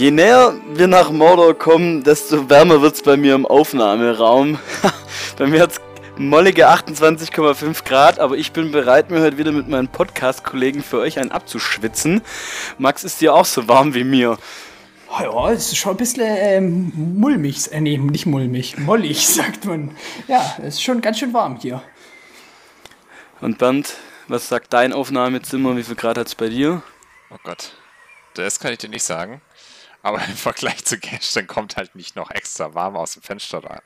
Je näher wir nach Mordor kommen, desto wärmer wird es bei mir im Aufnahmeraum. bei mir hat es mollige 28,5 Grad, aber ich bin bereit, mir heute wieder mit meinen Podcast-Kollegen für euch einen abzuschwitzen. Max, ist dir auch so warm wie mir? Ja, es ist schon ein bisschen ähm, mulmig. Äh, nee, nicht mulmig, mollig, sagt man. Ja, es ist schon ganz schön warm hier. Und Bernd, was sagt dein Aufnahmezimmer? Wie viel Grad hat es bei dir? Oh Gott, das kann ich dir nicht sagen. Aber im Vergleich zu gestern kommt halt nicht noch extra warm aus dem Fenster rein.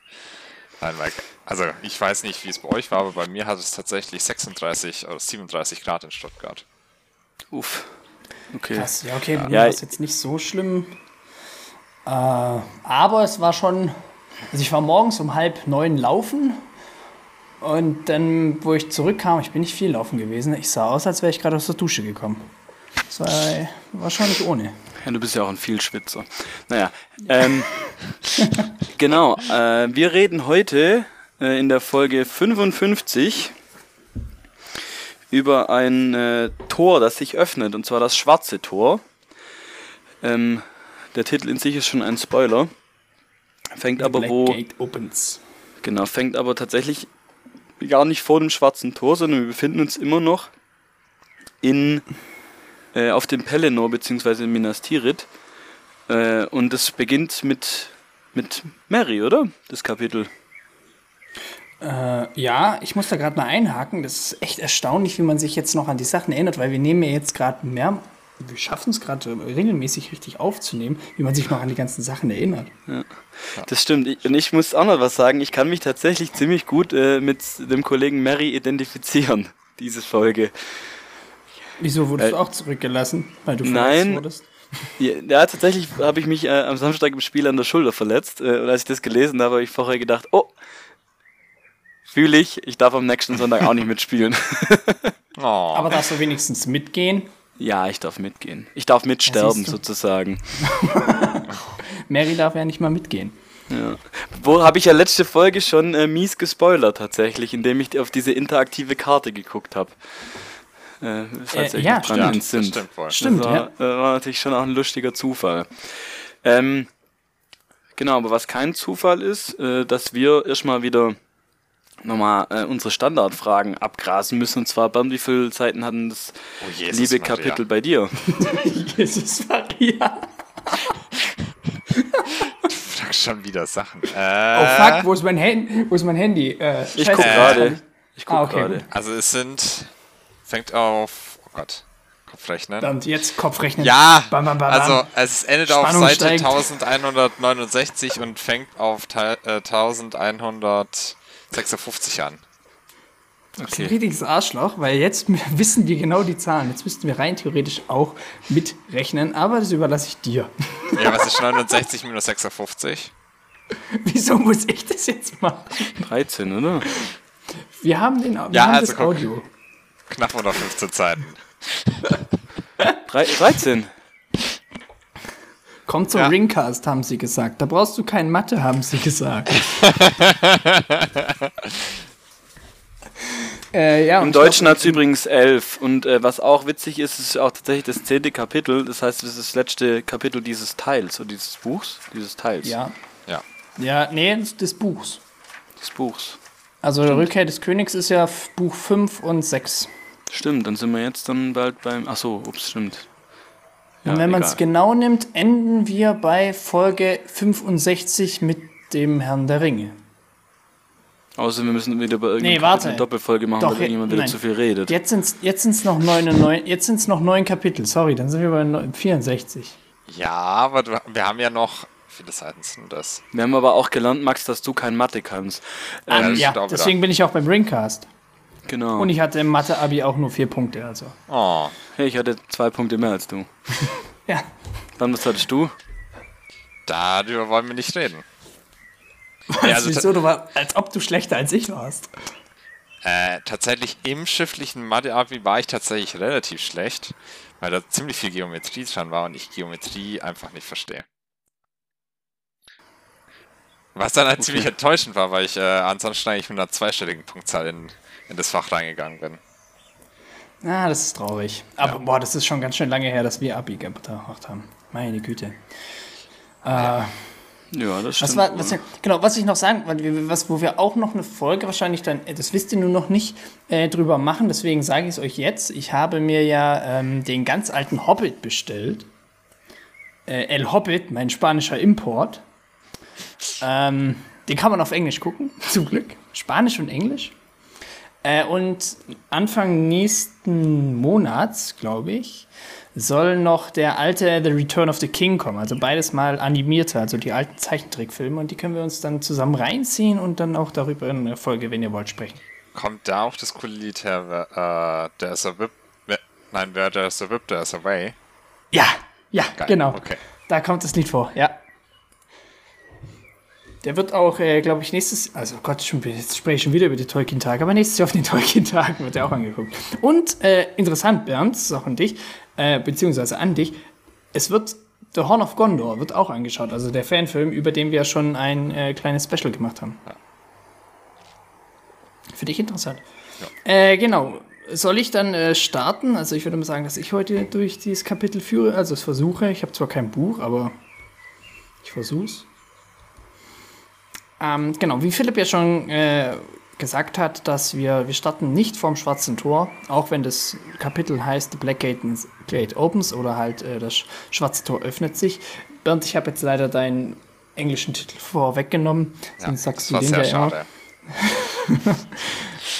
Nein, Mike. Also ich weiß nicht, wie es bei euch war, aber bei mir hat es tatsächlich 36 oder 37 Grad in Stuttgart. Uff. Okay. Krass, ja, okay, bei mir war es jetzt nicht so schlimm. Äh, aber es war schon. Also ich war morgens um halb neun laufen. Und dann, wo ich zurückkam, ich bin nicht viel laufen gewesen, ich sah aus, als wäre ich gerade aus der Dusche gekommen. Das war wahrscheinlich ohne. Ja, du bist ja auch ein Vielschwitzer. Naja, ähm, genau. Äh, wir reden heute äh, in der Folge 55 über ein äh, Tor, das sich öffnet, und zwar das schwarze Tor. Ähm, der Titel in sich ist schon ein Spoiler. Fängt The aber Black wo. Gate opens. Genau, fängt aber tatsächlich gar nicht vor dem schwarzen Tor, sondern wir befinden uns immer noch in äh, auf dem Pelennor bzw. Minas Tirith. Äh, und es beginnt mit, mit Mary, oder? Das Kapitel. Äh, ja, ich muss da gerade mal einhaken. Das ist echt erstaunlich, wie man sich jetzt noch an die Sachen erinnert, weil wir nehmen ja jetzt gerade mehr, wir schaffen es gerade regelmäßig richtig aufzunehmen, wie man sich noch an die ganzen Sachen erinnert. Ja, das stimmt. und ich muss auch noch was sagen. Ich kann mich tatsächlich ziemlich gut äh, mit dem Kollegen Mary identifizieren, diese Folge. Wieso wurdest äh, du auch zurückgelassen? Weil du nein, wurdest? Ja, ja tatsächlich habe ich mich äh, am Samstag im Spiel an der Schulter verletzt. Äh, und als ich das gelesen habe, habe ich vorher gedacht, oh, fühle ich, ich darf am nächsten Sonntag auch nicht mitspielen. oh. Aber darfst du wenigstens mitgehen? Ja, ich darf mitgehen. Ich darf mitsterben, ja, sozusagen. Mary darf ja nicht mal mitgehen. Ja. Wo habe ich ja letzte Folge schon äh, mies gespoilert tatsächlich, indem ich auf diese interaktive Karte geguckt habe. Äh, falls äh, ja, dran stimmt. sind. Das stimmt, stimmt das war, ja. äh, war natürlich schon auch ein lustiger Zufall. Ähm, genau, aber was kein Zufall ist, äh, dass wir erstmal wieder nochmal äh, unsere Standardfragen abgrasen müssen. Und zwar, Bernd, wie viele Seiten hatten das oh, Jesus liebe Maria. Kapitel bei dir? Jesus Maria. du fragst schon wieder Sachen. Äh, oh fuck, wo ist mein, Hand wo ist mein Handy? Äh, ich guck gerade. Ich guck ah, okay. gerade. Also es sind fängt auf. Oh Gott. Kopfrechnen. Und jetzt Kopfrechnen. Ja, bam, bam, bam, also es endet Spannung auf Seite steigt. 1169 und fängt auf äh, 1156 an. Das ist ein richtiges Arschloch, weil jetzt wissen wir genau die Zahlen. Jetzt müssten wir rein theoretisch auch mitrechnen, aber das überlasse ich dir. Ja, was ist 69 minus 56? Wieso muss ich das jetzt machen? 13, oder? Wir haben, den, wir ja, haben also das Audio. Knapp unter 15 Seiten. 13. Komm zum ja. Ringcast, haben sie gesagt. Da brauchst du kein Mathe, haben sie gesagt. äh, ja, Im Deutschen hat es übrigens elf. Und äh, was auch witzig ist, ist auch tatsächlich das zehnte Kapitel. Das heißt, es ist das letzte Kapitel dieses Teils, oder dieses Buchs. Dieses Teils. Ja. Ja. Ja, nee, des Buchs. Des Buchs. Also Stimmt. Rückkehr des Königs ist ja Buch 5 und 6. Stimmt, dann sind wir jetzt dann bald beim. Achso, ups, stimmt. Ja, und wenn man es genau nimmt, enden wir bei Folge 65 mit dem Herrn der Ringe. Außer wir müssen wieder bei irgendeiner nee, warte. Doppelfolge machen, Doch, weil irgendjemand wieder nein. zu viel redet. Jetzt sind es jetzt sind's noch, neun, jetzt sind's noch neun Kapitel, sorry, dann sind wir bei 64. Ja, aber wir haben ja noch viele Seiten sind das? Wir haben aber auch gelernt, Max, dass du kein Mathe kannst. Ähm, ja, deswegen bin ich auch beim Ringcast. Genau. Und ich hatte im Mathe-Abi auch nur vier Punkte, also. Oh. Hey, ich hatte zwei Punkte mehr als du. ja. Dann, was hattest du? Darüber wollen wir nicht reden. ja, also wieso? Du war, als ob du schlechter als ich warst. Äh, tatsächlich im schriftlichen Mathe-Abi war ich tatsächlich relativ schlecht, weil da ziemlich viel Geometrie dran war und ich Geometrie einfach nicht verstehe. Was dann halt okay. ziemlich enttäuschend war, weil ich äh, ansonsten eigentlich mit einer zweistelligen Punktzahl in, in das Fach reingegangen bin. Ah, das ist traurig. Aber ja. boah, das ist schon ganz schön lange her, dass wir Abi gemacht haben. Meine Güte. Äh, ja, das stimmt. Was war, was, genau, was ich noch sagen, was, wo wir auch noch eine Folge wahrscheinlich dann, äh, das wisst ihr nur noch nicht, äh, drüber machen, deswegen sage ich es euch jetzt. Ich habe mir ja ähm, den ganz alten Hobbit bestellt. Äh, El Hobbit, mein spanischer Import. Ähm, den kann man auf Englisch gucken, zum Glück. Spanisch und Englisch. Äh, und Anfang nächsten Monats, glaube ich, soll noch der alte The Return of the King kommen. Also beides mal animierte, also die alten Zeichentrickfilme. Und die können wir uns dann zusammen reinziehen und dann auch darüber in der Folge, wenn ihr wollt, sprechen. Kommt da auch das coole Lied her, äh, There's a Whip, nein, wer There's a Whip, There's a Way? Ja, ja, Geil. genau. Okay. Da kommt das Lied vor, ja. Der wird auch, äh, glaube ich, nächstes, also Gott, schon, jetzt spreche ich schon wieder über die Tolkien-Tage, aber nächstes Jahr auf den Tolkien-Tagen wird er auch angeguckt. Und äh, interessant, Bernd, das ist auch an dich, äh, beziehungsweise an dich, es wird The Horn of Gondor wird auch angeschaut, also der Fanfilm, über den wir schon ein äh, kleines Special gemacht haben. Ja. Für dich interessant. Ja. Äh, genau. Soll ich dann äh, starten? Also ich würde mal sagen, dass ich heute durch dieses Kapitel führe, also es versuche. Ich habe zwar kein Buch, aber ich versuche es. Ähm, genau, wie Philipp ja schon äh, gesagt hat, dass wir, wir starten nicht vorm Schwarzen Tor, auch wenn das Kapitel heißt The Black Gate, Gate Opens oder halt äh, das Schwarze Tor öffnet sich. Bernd, ich habe jetzt leider deinen englischen Titel vorweggenommen, ja, sonst sagst du den ja schade.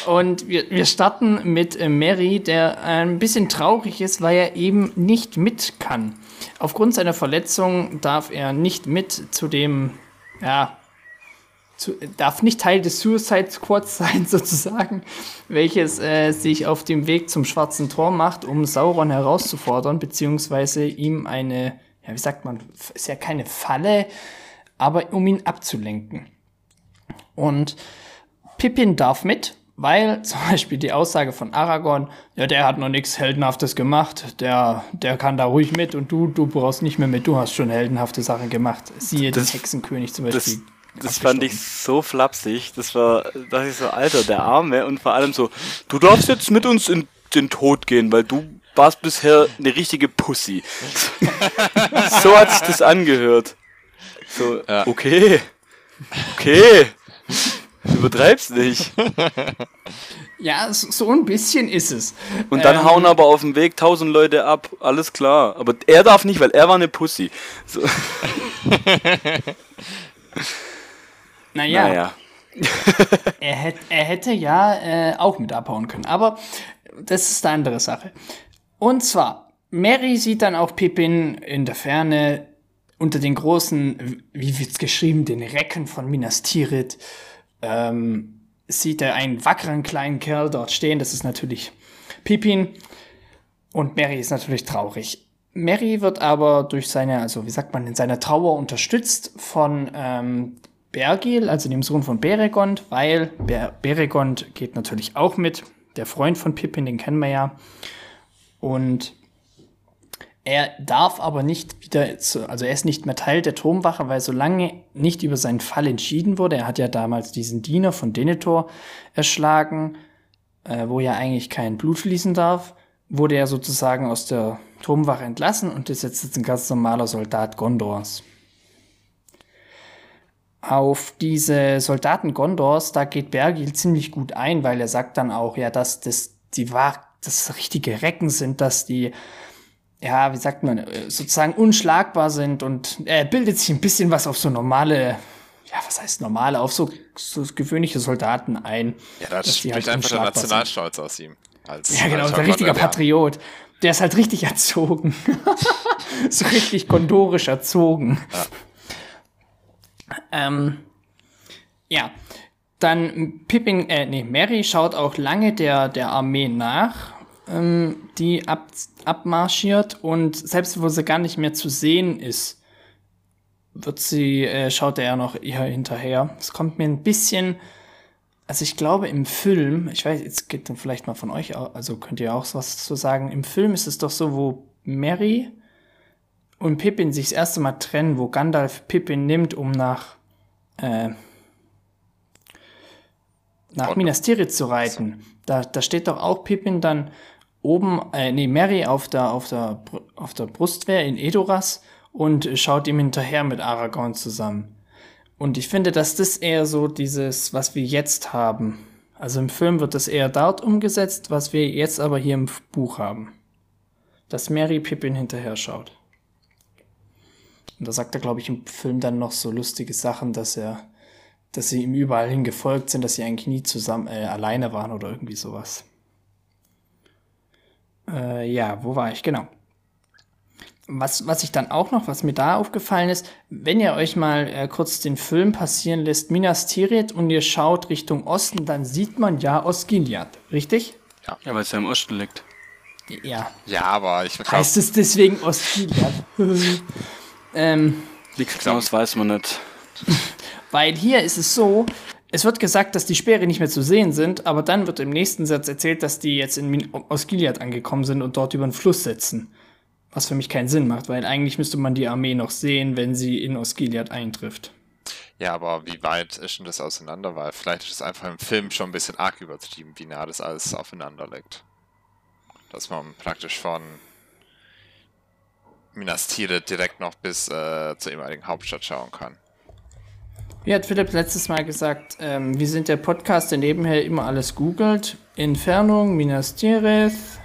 Und wir, wir starten mit äh, Mary, der ein bisschen traurig ist, weil er eben nicht mit kann. Aufgrund seiner Verletzung darf er nicht mit zu dem, ja, zu, darf nicht Teil des Suicide Squads sein, sozusagen, welches äh, sich auf dem Weg zum Schwarzen Tor macht, um Sauron herauszufordern, beziehungsweise ihm eine, ja, wie sagt man, ist ja keine Falle, aber um ihn abzulenken. Und Pippin darf mit, weil zum Beispiel die Aussage von Aragorn, ja, der hat noch nichts Heldenhaftes gemacht, der, der kann da ruhig mit und du, du brauchst nicht mehr mit, du hast schon heldenhafte Sachen gemacht. Siehe das, den Hexenkönig zum Beispiel. Das, das fand ich so flapsig. Das war, dass ich so, Alter, der Arme und vor allem so, du darfst jetzt mit uns in den Tod gehen, weil du warst bisher eine richtige Pussy. so hat sich das angehört. So, ja. okay. Okay. Du übertreibst nicht. Ja, so ein bisschen ist es. Und dann ähm, hauen aber auf dem Weg tausend Leute ab, alles klar. Aber er darf nicht, weil er war eine Pussy. So. Naja. naja. er, hätte, er hätte ja äh, auch mit abhauen können. Aber das ist eine andere Sache. Und zwar, Mary sieht dann auch Pippin in der Ferne unter den großen, wie wird's geschrieben, den Recken von Minas Tirith. Ähm, sieht er einen wackeren kleinen Kerl dort stehen. Das ist natürlich Pippin. Und Mary ist natürlich traurig. Mary wird aber durch seine, also wie sagt man, in seiner Trauer unterstützt von ähm, Bergil, also dem Sohn von Beregond, weil Ber Beregond geht natürlich auch mit. Der Freund von Pippin, den kennen wir ja. Und er darf aber nicht wieder, zu, also er ist nicht mehr Teil der Turmwache, weil solange nicht über seinen Fall entschieden wurde, er hat ja damals diesen Diener von Denethor erschlagen, äh, wo ja eigentlich kein Blut fließen darf, wurde er sozusagen aus der Turmwache entlassen und ist jetzt ein ganz normaler Soldat Gondors auf diese Soldaten Gondors, da geht Bergil ziemlich gut ein, weil er sagt dann auch, ja, dass das die wahr, das richtige Recken sind, dass die, ja, wie sagt man, sozusagen unschlagbar sind und er bildet sich ein bisschen was auf so normale, ja, was heißt normale, auf so, so gewöhnliche Soldaten ein. Ja, das spricht halt einfach der Nationalstolz aus ihm. Als, ja, genau, als ein richtiger Patriot. Der ist halt richtig erzogen. so richtig gondorisch erzogen. Ja. Ähm, ja, dann Pippin, äh, nee, Mary schaut auch lange der, der Armee nach, ähm, die ab, abmarschiert und selbst wo sie gar nicht mehr zu sehen ist, wird sie, äh, schaut er noch ihr hinterher. Es kommt mir ein bisschen, also ich glaube im Film, ich weiß, jetzt geht dann vielleicht mal von euch, also könnt ihr auch was zu sagen. Im Film ist es doch so, wo Mary und Pippin sich das erste Mal trennen, wo Gandalf Pippin nimmt, um nach äh, nach Minas Tirith zu reiten. Da, da steht doch auch Pippin dann oben, äh, nee, Mary auf der, auf der, auf der Brustwehr in Edoras und schaut ihm hinterher mit Aragorn zusammen. Und ich finde, dass das eher so dieses, was wir jetzt haben. Also im Film wird das eher dort umgesetzt, was wir jetzt aber hier im Buch haben. Dass Mary Pippin hinterher schaut. Und da sagt er, glaube ich, im Film dann noch so lustige Sachen, dass er, dass sie ihm überall hin gefolgt sind, dass sie eigentlich nie zusammen äh, alleine waren oder irgendwie sowas. Äh, ja, wo war ich? Genau. Was, was ich dann auch noch, was mir da aufgefallen ist, wenn ihr euch mal äh, kurz den Film passieren lässt, Minas Tirith, und ihr schaut Richtung Osten, dann sieht man ja Osgiliath, richtig? Ja, ja weil es ja im Osten liegt. Ja. Ja, aber ich glaub... Heißt es deswegen Osgiliath? ähm, Liegt genau, das weiß man nicht. Weil hier ist es so, es wird gesagt, dass die Speere nicht mehr zu sehen sind, aber dann wird im nächsten Satz erzählt, dass die jetzt in Osgiliath angekommen sind und dort über den Fluss setzen. Was für mich keinen Sinn macht, weil eigentlich müsste man die Armee noch sehen, wenn sie in Osgiliath eintrifft. Ja, aber wie weit ist denn das auseinander? Weil vielleicht ist es einfach im Film schon ein bisschen arg übertrieben, wie nah das alles aufeinander liegt. Dass man praktisch von Minas Tirith direkt noch bis äh, zur ehemaligen Hauptstadt schauen kann. Wie hat Philipp letztes Mal gesagt, ähm, wir sind der Podcast, der nebenher immer alles googelt. Entfernung, Minas Tirith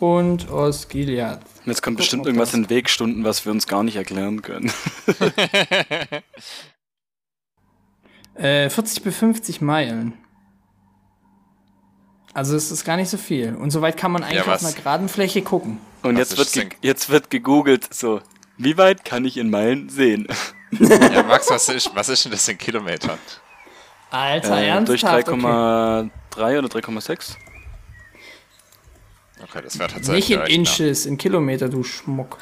und Osgiliath. Jetzt kommt bestimmt irgendwas in Wegstunden, was wir uns gar nicht erklären können. äh, 40 bis 50 Meilen. Also es ist gar nicht so viel. Und soweit kann man eigentlich ja, auf einer geraden Fläche gucken. Und jetzt wird, jetzt wird gegoogelt, so, wie weit kann ich in Meilen sehen? ja, Max, was ist, was ist denn das in Kilometern? Alter, äh, ernsthaft? Durch 3,3 okay. oder 3,6? Okay, das wäre tatsächlich. Nicht in Inches, in Kilometer, du Schmuck.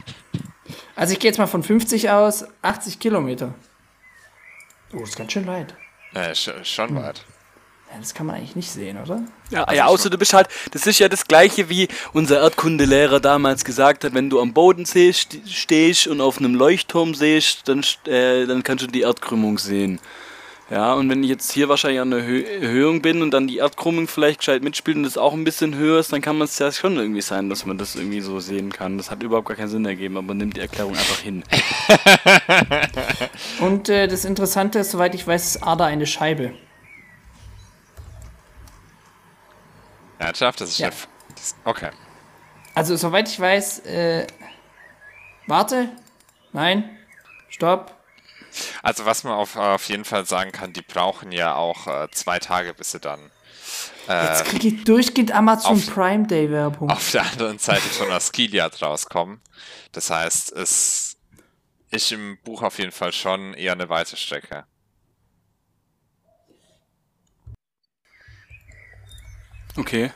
also ich gehe jetzt mal von 50 aus, 80 Kilometer. Oh, ist ganz schön weit. Ja, schon hm. weit. Das kann man eigentlich nicht sehen, oder? Ja, also ja außer du bist halt, das ist ja das gleiche wie unser Erdkundelehrer damals gesagt hat, wenn du am Boden stehst und auf einem Leuchtturm siehst, dann, äh, dann kannst du die Erdkrümmung sehen. Ja, und wenn ich jetzt hier wahrscheinlich an der Hö Erhöhung bin und dann die Erdkrümmung vielleicht gescheit mitspielt und das auch ein bisschen höher ist, dann kann man es ja schon irgendwie sein, dass man das irgendwie so sehen kann. Das hat überhaupt gar keinen Sinn ergeben, aber man nimmt die Erklärung einfach hin. und äh, das Interessante ist, soweit ich weiß, ist Ada eine Scheibe. Ernsthaft? Das ist ja. Das, okay. Also, soweit ich weiß, äh, warte, nein, stopp, also was man auf, auf jeden Fall sagen kann, die brauchen ja auch äh, zwei Tage, bis sie dann. Äh, Jetzt kriege ich durchgehend Amazon auf, Prime Day Werbung. Auf der anderen Seite von Askiliad rauskommen. Das heißt, es ist im Buch auf jeden Fall schon eher eine weite Strecke. Okay.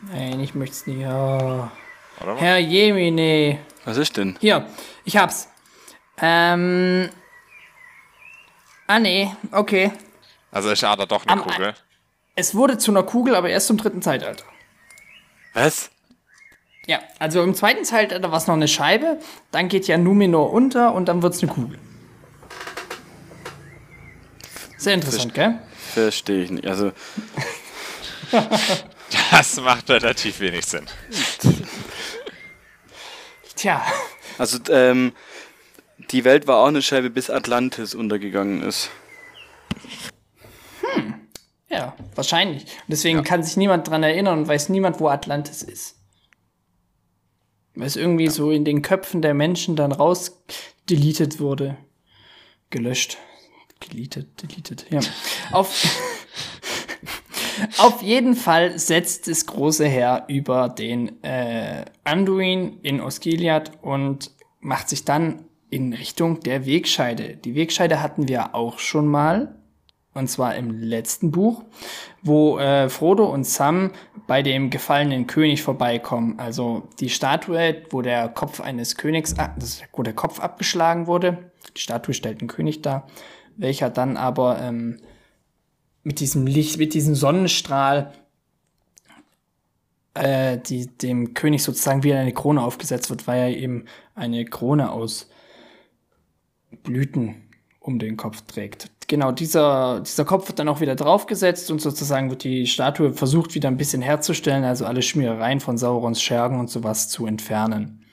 Nein, ich möchte es nicht. Oh. Herr Jemine. Was ist denn? Hier, ich hab's. Ähm. Ah, nee, okay. Also ist Ada doch eine Am, Kugel. Es wurde zu einer Kugel, aber erst zum dritten Zeitalter. Was? Ja, also im zweiten Zeitalter war es noch eine Scheibe, dann geht ja Numenor unter und dann wird es eine Kugel. Sehr interessant, gell? Verstehe ich nicht. Also. das macht relativ wenig Sinn. Tja. Also, ähm, die Welt war auch eine Scheibe, bis Atlantis untergegangen ist. Hm. Ja, wahrscheinlich. Und deswegen ja. kann sich niemand dran erinnern und weiß niemand, wo Atlantis ist. Weil es irgendwie ja. so in den Köpfen der Menschen dann rausdeletet wurde. Gelöscht. Deleted, deleted, ja. Auf, auf jeden Fall setzt das große Heer über den äh, Anduin in Osgiliath und macht sich dann in Richtung der Wegscheide. Die Wegscheide hatten wir auch schon mal, und zwar im letzten Buch, wo äh, Frodo und Sam bei dem gefallenen König vorbeikommen. Also die Statue, wo der Kopf eines Königs, wo der Kopf abgeschlagen wurde. Die Statue stellt einen König dar, welcher dann aber ähm, mit diesem Licht, mit diesem Sonnenstrahl äh, die, dem König sozusagen wieder eine Krone aufgesetzt wird, weil er eben eine Krone aus Blüten um den Kopf trägt. genau, dieser, dieser Kopf wird dann auch wieder draufgesetzt und sozusagen wird die Statue versucht wieder ein bisschen herzustellen, also alle Schmierereien von Saurons Schergen und sowas zu entfernen.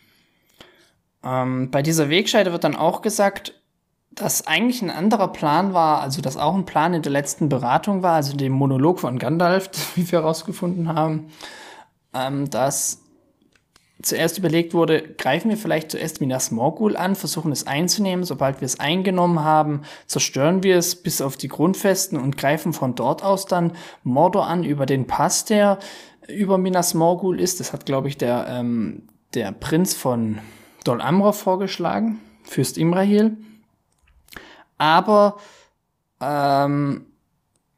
Ähm, bei dieser Wegscheide wird dann auch gesagt, dass eigentlich ein anderer Plan war, also dass auch ein Plan in der letzten Beratung war, also dem Monolog von Gandalf, wie wir herausgefunden haben, ähm, dass zuerst überlegt wurde, greifen wir vielleicht zuerst Minas Morgul an, versuchen es einzunehmen. Sobald wir es eingenommen haben, zerstören wir es bis auf die Grundfesten und greifen von dort aus dann Mordor an über den Pass, der über Minas Morgul ist. Das hat, glaube ich, der, ähm, der Prinz von Dol Amra vorgeschlagen, Fürst Imrahil. Aber ähm,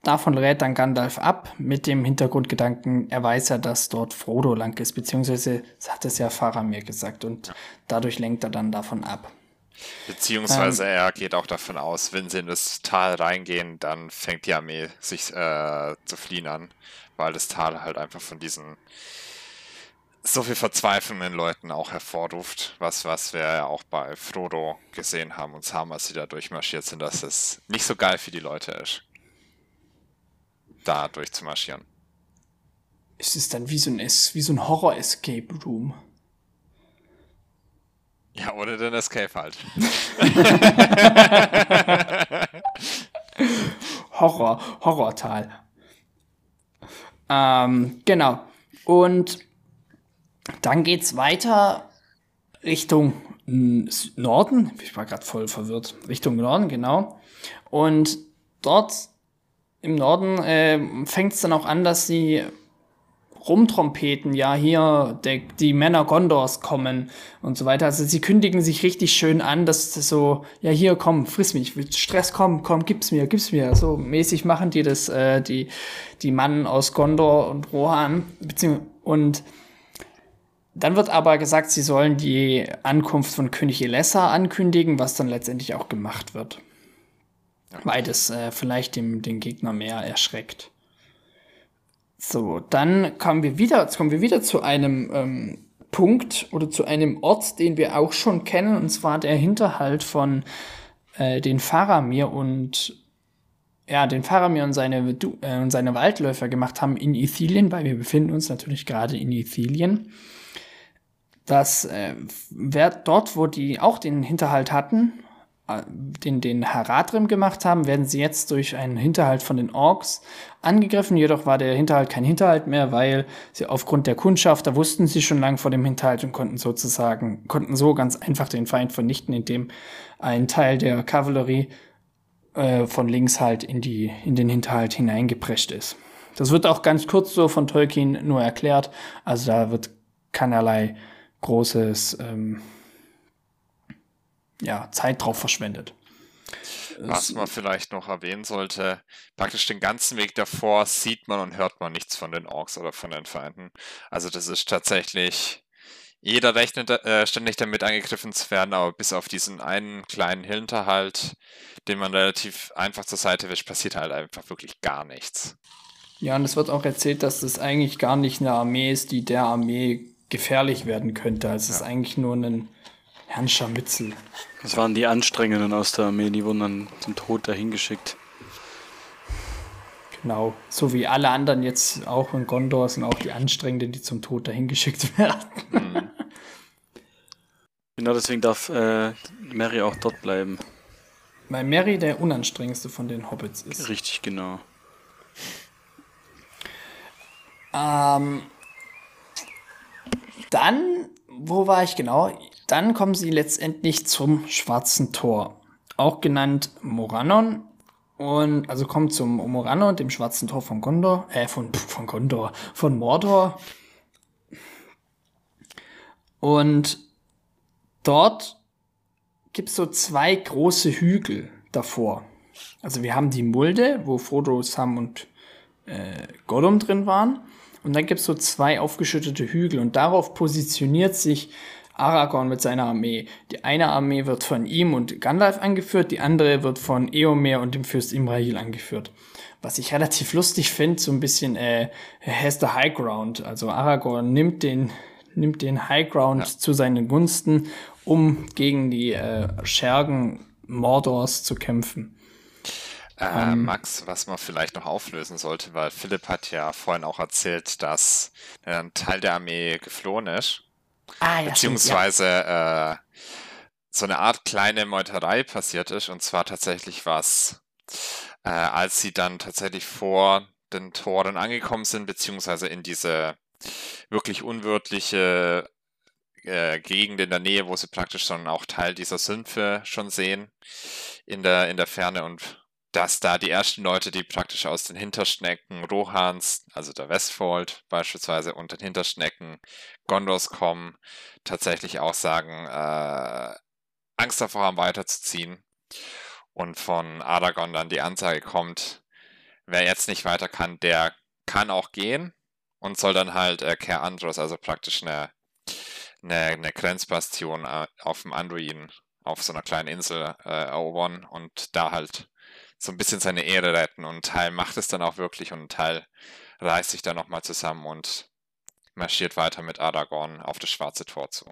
Davon rät dann Gandalf ab, mit dem Hintergrundgedanken, er weiß ja, dass dort Frodo lang ist, beziehungsweise hat es ja Faramir gesagt und dadurch lenkt er dann davon ab. Beziehungsweise ähm, er geht auch davon aus, wenn sie in das Tal reingehen, dann fängt die Armee sich äh, zu fliehen an, weil das Tal halt einfach von diesen so viel verzweifelnden Leuten auch hervorruft, was, was wir ja auch bei Frodo gesehen haben und haben, als sie da durchmarschiert sind, dass es nicht so geil für die Leute ist da durchzumarschieren. Es ist dann wie so ein, wie so ein Horror-Escape Room. Ja, oder den Escape halt. Horror, Horrortal. Ähm, genau. Und dann geht's weiter Richtung Norden. Ich war gerade voll verwirrt. Richtung Norden, genau. Und dort im Norden äh, fängt es dann auch an, dass sie rumtrompeten, ja, hier der, die Männer Gondors kommen und so weiter. Also sie kündigen sich richtig schön an, dass das so, ja, hier, komm, friss mich, Stress, komm, komm, gib's mir, gib's mir. So mäßig machen die das, äh, die, die Mannen aus Gondor und Rohan, beziehungsweise, und dann wird aber gesagt, sie sollen die Ankunft von König Elessa ankündigen, was dann letztendlich auch gemacht wird. Weil das äh, vielleicht dem, den Gegner mehr erschreckt. So, dann kommen wir wieder, jetzt kommen wir wieder zu einem ähm, Punkt oder zu einem Ort, den wir auch schon kennen, und zwar der Hinterhalt von äh, den Faramir und ja, den Faramir und seine, äh, und seine Waldläufer gemacht haben in Ithilien, weil wir befinden uns natürlich gerade in Ithilien. Das äh, wer, dort, wo die auch den Hinterhalt hatten, den, den Haradrim gemacht haben, werden sie jetzt durch einen Hinterhalt von den Orks angegriffen. Jedoch war der Hinterhalt kein Hinterhalt mehr, weil sie aufgrund der Kundschaft, da wussten sie schon lang vor dem Hinterhalt und konnten sozusagen, konnten so ganz einfach den Feind vernichten, indem ein Teil der Kavallerie äh, von links halt in, die, in den Hinterhalt hineingeprescht ist. Das wird auch ganz kurz so von Tolkien nur erklärt. Also da wird keinerlei großes ähm, ja, Zeit drauf verschwendet. Was man vielleicht noch erwähnen sollte, praktisch den ganzen Weg davor sieht man und hört man nichts von den Orks oder von den Feinden. Also das ist tatsächlich, jeder rechnet äh, ständig damit angegriffen zu werden, aber bis auf diesen einen kleinen Hinterhalt, den man relativ einfach zur Seite wischt, passiert halt einfach wirklich gar nichts. Ja, und es wird auch erzählt, dass das eigentlich gar nicht eine Armee ist, die der Armee gefährlich werden könnte. Also es ja. ist eigentlich nur ein Herrn Scharmützel. Das waren die Anstrengenden aus der Armee, die wurden dann zum Tod dahin geschickt. Genau, so wie alle anderen jetzt auch in Gondor sind auch die Anstrengenden, die zum Tod dahin geschickt werden. Mhm. Genau deswegen darf äh, Mary auch dort bleiben. Weil Mary der unanstrengendste von den Hobbits ist. Richtig, genau. Ähm, dann, wo war ich genau? Dann kommen sie letztendlich zum Schwarzen Tor, auch genannt Morannon. Und also kommt zum Morannon, dem Schwarzen Tor von Gondor, äh, von, von Gondor, von Mordor. Und dort gibt es so zwei große Hügel davor. Also wir haben die Mulde, wo Frodo, Sam und äh, Gollum drin waren. Und dann gibt es so zwei aufgeschüttete Hügel und darauf positioniert sich Aragorn mit seiner Armee. Die eine Armee wird von ihm und Gandalf angeführt, die andere wird von Eomer und dem Fürst Imrahil angeführt. Was ich relativ lustig finde, so ein bisschen äh, has the high ground. Also Aragorn nimmt den nimmt den High Ground ja. zu seinen Gunsten, um gegen die äh, Schergen Mordors zu kämpfen. Äh, ähm, Max, was man vielleicht noch auflösen sollte, weil Philipp hat ja vorhin auch erzählt, dass ein Teil der Armee geflohen ist. Ah, ja, beziehungsweise ja. äh, so eine Art kleine Meuterei passiert ist. Und zwar tatsächlich was, äh, als sie dann tatsächlich vor den Toren angekommen sind, beziehungsweise in diese wirklich unwirtliche äh, Gegend in der Nähe, wo sie praktisch schon auch Teil dieser Sümpfe schon sehen in der, in der Ferne und dass da die ersten Leute, die praktisch aus den Hinterschnecken Rohans, also der Westfold beispielsweise und den Hinterschnecken Gondors kommen, tatsächlich auch sagen, äh, Angst davor haben weiterzuziehen. Und von Aragorn dann die Ansage kommt, wer jetzt nicht weiter kann, der kann auch gehen und soll dann halt äh, Ker Andros, also praktisch eine, eine, eine Grenzbastion äh, auf dem Anduin, auf so einer kleinen Insel äh, erobern und da halt so ein bisschen seine Ehre retten und Teil macht es dann auch wirklich und Teil reißt sich dann nochmal zusammen und marschiert weiter mit Aragorn auf das schwarze Tor zu.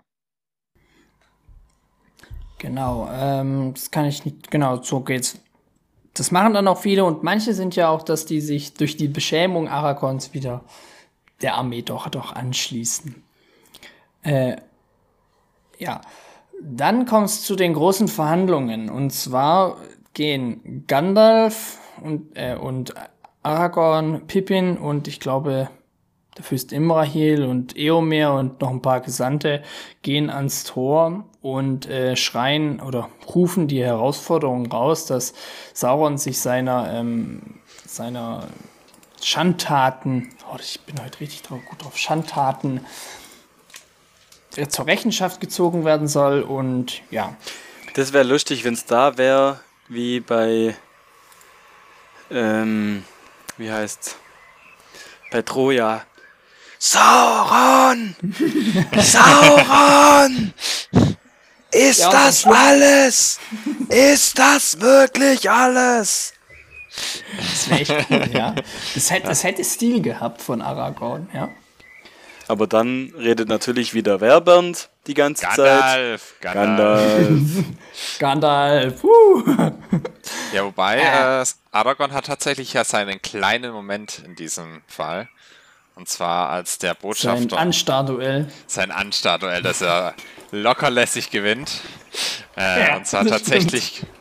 Genau, ähm, das kann ich nicht, genau, so geht's. Das machen dann auch viele und manche sind ja auch, dass die sich durch die Beschämung Aragons wieder der Armee doch, doch anschließen. Äh, ja, dann kommt es zu den großen Verhandlungen und zwar gehen Gandalf und, äh, und Aragorn, Pippin und ich glaube der Fürst Imrahil und Eomer und noch ein paar Gesandte gehen ans Tor und äh, schreien oder rufen die Herausforderung raus, dass Sauron sich seiner, ähm, seiner Schandtaten, oh, ich bin heute richtig drauf, gut drauf, Schandtaten äh, zur Rechenschaft gezogen werden soll und ja. Das wäre lustig, wenn es da wäre, wie bei, ähm, wie heißt's? Bei Troja. Sauron! Sauron! Ist ja, das alles? Ist das wirklich alles? Das wäre echt cool, ja. Das hätte, das hätte Stil gehabt von Aragorn, ja. Aber dann redet natürlich wieder Werbernd die ganze Gandalf, Zeit. Gandalf. Gandalf. Gandalf. ja, wobei äh. äh, Aragorn hat tatsächlich ja seinen kleinen Moment in diesem Fall. Und zwar als der Botschafter. Sein Anstarduell. Sein Anstarduell, dass er lockerlässig gewinnt. Äh, ja, und zwar tatsächlich stimmt.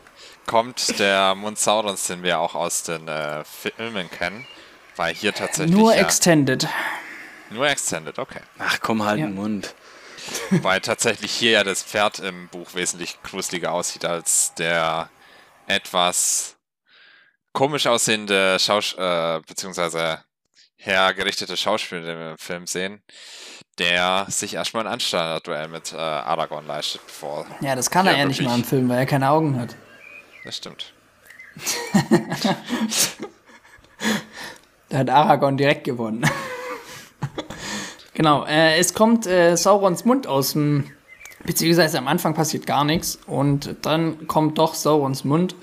kommt der Mund Saurons, den wir auch aus den äh, Filmen kennen. Weil hier tatsächlich. Nur ja, Extended. Nur Extended, okay. Ach komm, halt ja. den Mund. Weil tatsächlich hier ja das Pferd im Buch wesentlich gruseliger aussieht als der etwas komisch aussehende Schausch äh, beziehungsweise hergerichtete Schauspieler, den wir im Film sehen, der sich erstmal ein Anstand-Duell mit äh, Aragorn leistet, bevor. Ja, das kann er ja nicht mal im Film, weil er keine Augen hat. Das stimmt. da hat Aragorn direkt gewonnen. Genau, äh, es kommt äh, Saurons Mund aus dem. Beziehungsweise am Anfang passiert gar nichts und dann kommt doch Saurons Mund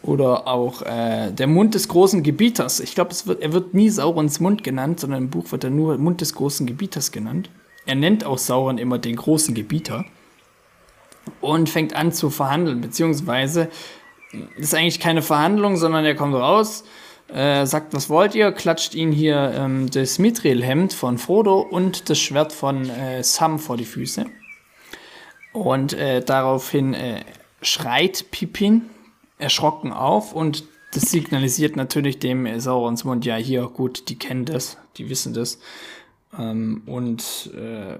oder auch äh, der Mund des großen Gebieters. Ich glaube, er wird nie Saurons Mund genannt, sondern im Buch wird er nur Mund des großen Gebieters genannt. Er nennt auch Sauron immer den großen Gebieter und fängt an zu verhandeln, beziehungsweise ist eigentlich keine Verhandlung, sondern er kommt raus, äh, sagt, was wollt ihr, klatscht ihn hier ähm, das Mithril-Hemd von Frodo und das Schwert von äh, Sam vor die Füße. Und äh, daraufhin äh, schreit Pippin, erschrocken auf und das signalisiert natürlich dem Saurons Mund, ja, hier, gut, die kennen das, die wissen das. Ähm, und äh,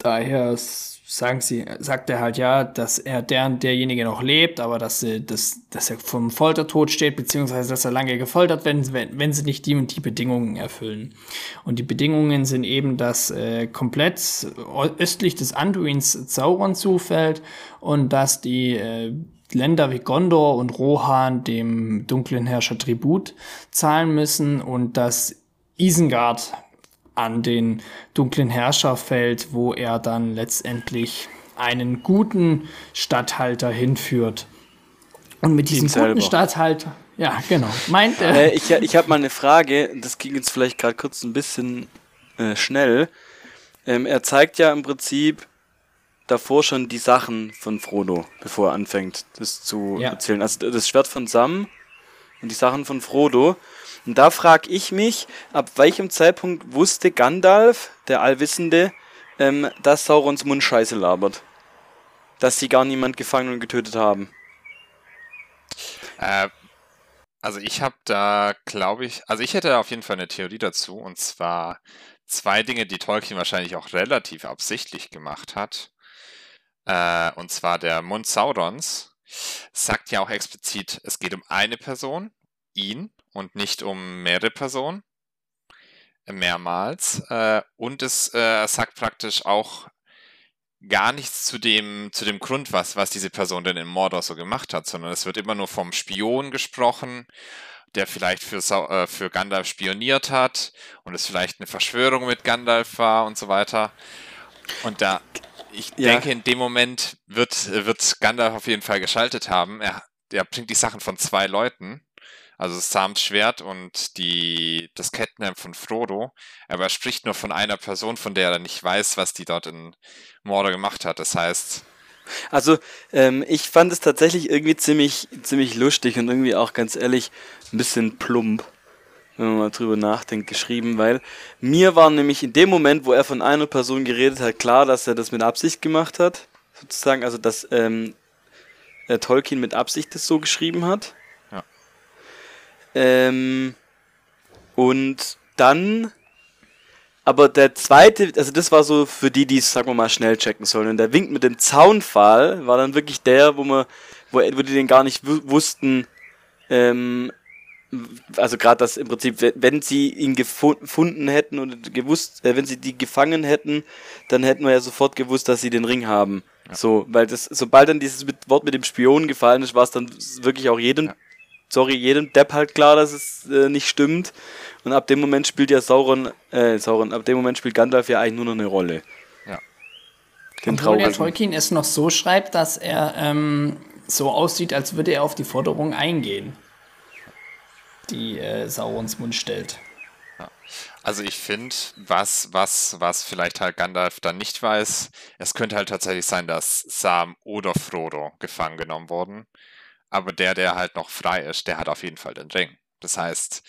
daher sagen sie, sagt er halt ja, dass er der, derjenige noch lebt, aber dass, sie, dass, dass er vom Foltertod steht, beziehungsweise dass er lange gefoltert wird, wenn, wenn sie nicht die und die Bedingungen erfüllen. Und die Bedingungen sind eben, dass äh, komplett östlich des Anduins Sauron zufällt und dass die äh, Länder wie Gondor und Rohan dem dunklen Herrscher Tribut zahlen müssen und dass Isengard an den dunklen Herrscher fällt, wo er dann letztendlich einen guten Statthalter hinführt. Und mit diesem guten Statthalter, ja, genau. Meint er. Äh, ich ich habe mal eine Frage, das ging jetzt vielleicht gerade kurz ein bisschen äh, schnell. Ähm, er zeigt ja im Prinzip davor schon die Sachen von Frodo, bevor er anfängt, das zu ja. erzählen. Also das Schwert von Sam und die Sachen von Frodo. Und da frage ich mich, ab welchem Zeitpunkt wusste Gandalf, der Allwissende, ähm, dass Saurons Mund scheiße labert? Dass sie gar niemand gefangen und getötet haben? Äh, also ich habe da, glaube ich, also ich hätte auf jeden Fall eine Theorie dazu, und zwar zwei Dinge, die Tolkien wahrscheinlich auch relativ absichtlich gemacht hat. Äh, und zwar der Mund Saurons sagt ja auch explizit, es geht um eine Person, ihn, und nicht um mehrere Personen. Mehrmals. Äh, und es äh, sagt praktisch auch gar nichts zu dem, zu dem Grund, was, was diese Person denn in Mordor so gemacht hat, sondern es wird immer nur vom Spion gesprochen, der vielleicht für, äh, für Gandalf spioniert hat und es vielleicht eine Verschwörung mit Gandalf war und so weiter. Und da, ich ja. denke, in dem Moment wird, wird Gandalf auf jeden Fall geschaltet haben. Er, er bringt die Sachen von zwei Leuten also Sams Schwert und die, das Kettenhemd von Frodo. Aber er spricht nur von einer Person, von der er nicht weiß, was die dort in Mordor gemacht hat. Das heißt. Also, ähm, ich fand es tatsächlich irgendwie ziemlich, ziemlich lustig und irgendwie auch ganz ehrlich ein bisschen plump, wenn man mal drüber nachdenkt, geschrieben, weil mir war nämlich in dem Moment, wo er von einer Person geredet hat, klar, dass er das mit Absicht gemacht hat. Sozusagen, also dass ähm, äh, Tolkien mit Absicht das so geschrieben hat. Ähm, und dann, aber der zweite, also das war so für die, die es, sagen wir mal, schnell checken sollen. Und der Wink mit dem Zaunpfahl war dann wirklich der, wo man, wo, wo die den gar nicht wussten, ähm, also gerade das im Prinzip, wenn sie ihn gefunden hätten und gewusst, äh, wenn sie die gefangen hätten, dann hätten wir ja sofort gewusst, dass sie den Ring haben. Ja. So, weil das, sobald dann dieses Wort mit dem Spion gefallen ist, war es dann wirklich auch jedem ja sorry, jedem Depp halt klar, dass es äh, nicht stimmt. Und ab dem Moment spielt ja Sauron, äh, Sauron, ab dem Moment spielt Gandalf ja eigentlich nur noch eine Rolle. Ja. Den Obwohl der Tolkien es noch so schreibt, dass er ähm, so aussieht, als würde er auf die Forderung eingehen, die äh, Saurons Mund stellt. Also ich finde, was, was, was vielleicht halt Gandalf dann nicht weiß, es könnte halt tatsächlich sein, dass Sam oder Frodo gefangen genommen wurden. Aber der, der halt noch frei ist, der hat auf jeden Fall den Ring. Das heißt,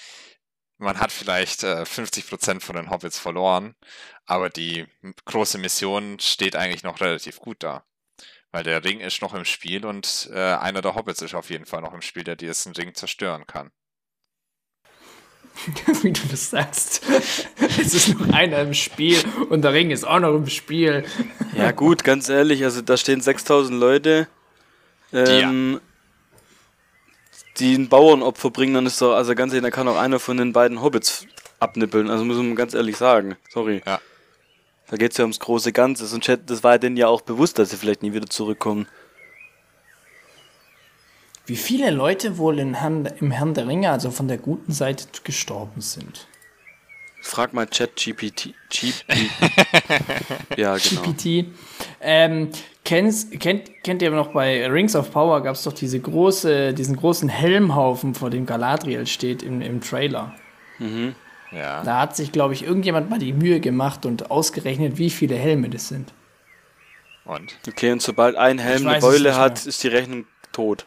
man hat vielleicht äh, 50% von den Hobbits verloren, aber die große Mission steht eigentlich noch relativ gut da. Weil der Ring ist noch im Spiel und äh, einer der Hobbits ist auf jeden Fall noch im Spiel, der diesen Ring zerstören kann. Wie du das sagst. Es ist noch einer im Spiel und der Ring ist auch noch im Spiel. Ja, gut, ganz ehrlich, also da stehen 6000 Leute. Ähm, ja die ein Bauernopfer bringen, dann ist doch, also ganz ehrlich, da kann auch einer von den beiden Hobbits abnippeln. Also muss man ganz ehrlich sagen. Sorry. Ja. Da geht es ja ums große Ganze. Und das war denen ja auch bewusst, dass sie vielleicht nie wieder zurückkommen. Wie viele Leute wohl in Herrn, im Herrn der Ringe, also von der guten Seite, gestorben sind? Frag mal Chat GPT. ja, genau. GPT. Ähm, Kennt, kennt, kennt ihr noch bei Rings of Power gab es doch diese große, diesen großen Helmhaufen, vor dem Galadriel steht im, im Trailer. Mhm. Ja. Da hat sich, glaube ich, irgendjemand mal die Mühe gemacht und ausgerechnet, wie viele Helme das sind. Und? Okay, und sobald ein Helm eine Beule hat, ist die Rechnung tot.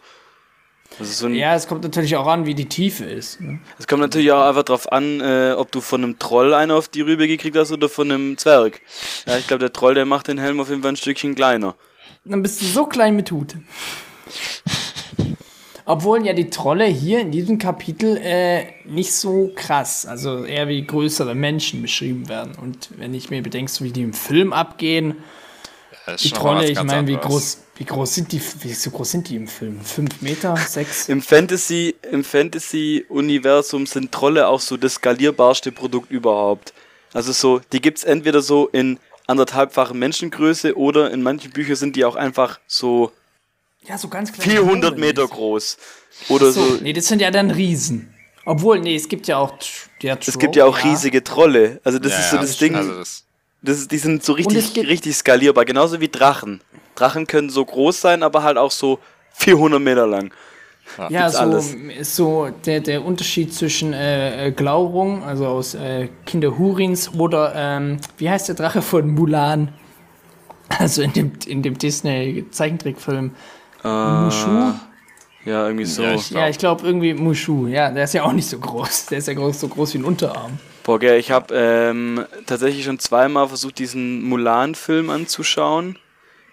So ja, es kommt natürlich auch an, wie die Tiefe ist. Ne? Es kommt natürlich auch einfach darauf an, äh, ob du von einem Troll einen auf die Rübe gekriegt hast oder von einem Zwerg. Ja, ich glaube, der Troll, der macht den Helm auf jeden Fall ein Stückchen kleiner. Dann bist du so klein mit Hut. Obwohl ja die Trolle hier in diesem Kapitel äh, nicht so krass, also eher wie größere Menschen beschrieben werden. Und wenn ich mir bedenkst, wie die im Film abgehen, die Trolle, ich meine, wie groß, wie groß sind die, wie so groß sind die im Film? Fünf Meter, sechs? Im Fantasy, im Fantasy-Universum sind Trolle auch so das skalierbarste Produkt überhaupt. Also so, die gibt es entweder so in anderthalbfachen Menschengröße oder in manchen Büchern sind die auch einfach so, ja, so ganz klein 400 Meter groß. Oder so, so. Nee, das sind ja dann Riesen. Obwohl, nee, es gibt ja auch. Ja, es gibt ja auch riesige Trolle. Also, das ja, ist so das Ding. Also das das, die sind so richtig, richtig skalierbar, genauso wie Drachen. Drachen können so groß sein, aber halt auch so 400 Meter lang. Ja, ja so, alles. so der, der Unterschied zwischen äh, äh, Glaurung, also aus äh, Kinder Hurins, oder ähm, wie heißt der Drache von Mulan? Also in dem, in dem Disney-Zeichentrickfilm äh, Mushu. Ja, irgendwie so. Ja, ich glaube glaub irgendwie Mushu. Ja, der ist ja auch nicht so groß. Der ist ja groß, so groß wie ein Unterarm. Boah, gell, ich habe ähm, tatsächlich schon zweimal versucht, diesen Mulan-Film anzuschauen.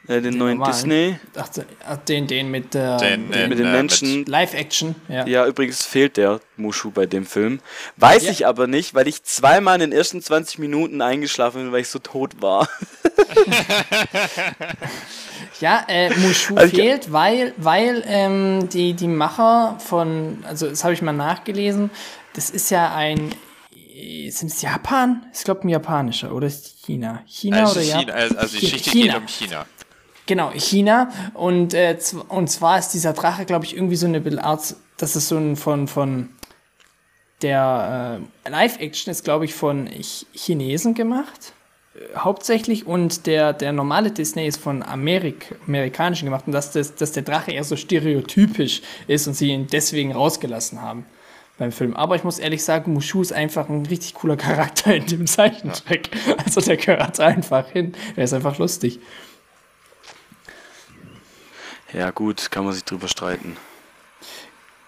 Äh, den, den, neuen normalen. Disney. Ach, den, den mit, äh, den, den, mit den äh, Menschen. Live-Action, ja. Ja, übrigens fehlt der Mushu bei dem Film. Weiß ja. ich aber nicht, weil ich zweimal in den ersten 20 Minuten eingeschlafen bin, weil ich so tot war. ja, äh, Mushu also fehlt, weil, weil ähm, die, die Macher von, also das habe ich mal nachgelesen, das ist ja ein sind es Japan? Ich glaube ein japanischer oder ist China? China also oder China, Japan? Also die Geschichte China. geht um China. Genau, China. Und, äh, und zwar ist dieser Drache, glaube ich, irgendwie so eine Art, das ist so ein von, von der äh, Live-Action ist, glaube ich, von Ch Chinesen gemacht. Äh, hauptsächlich. Und der, der normale Disney ist von Amerik Amerikanischen gemacht. Und dass, das, dass der Drache eher so stereotypisch ist und sie ihn deswegen rausgelassen haben beim Film. Aber ich muss ehrlich sagen, Mushu ist einfach ein richtig cooler Charakter in dem Zeichentrick. Ja. Also der gehört einfach hin. Er ist einfach lustig. Ja, gut, kann man sich drüber streiten.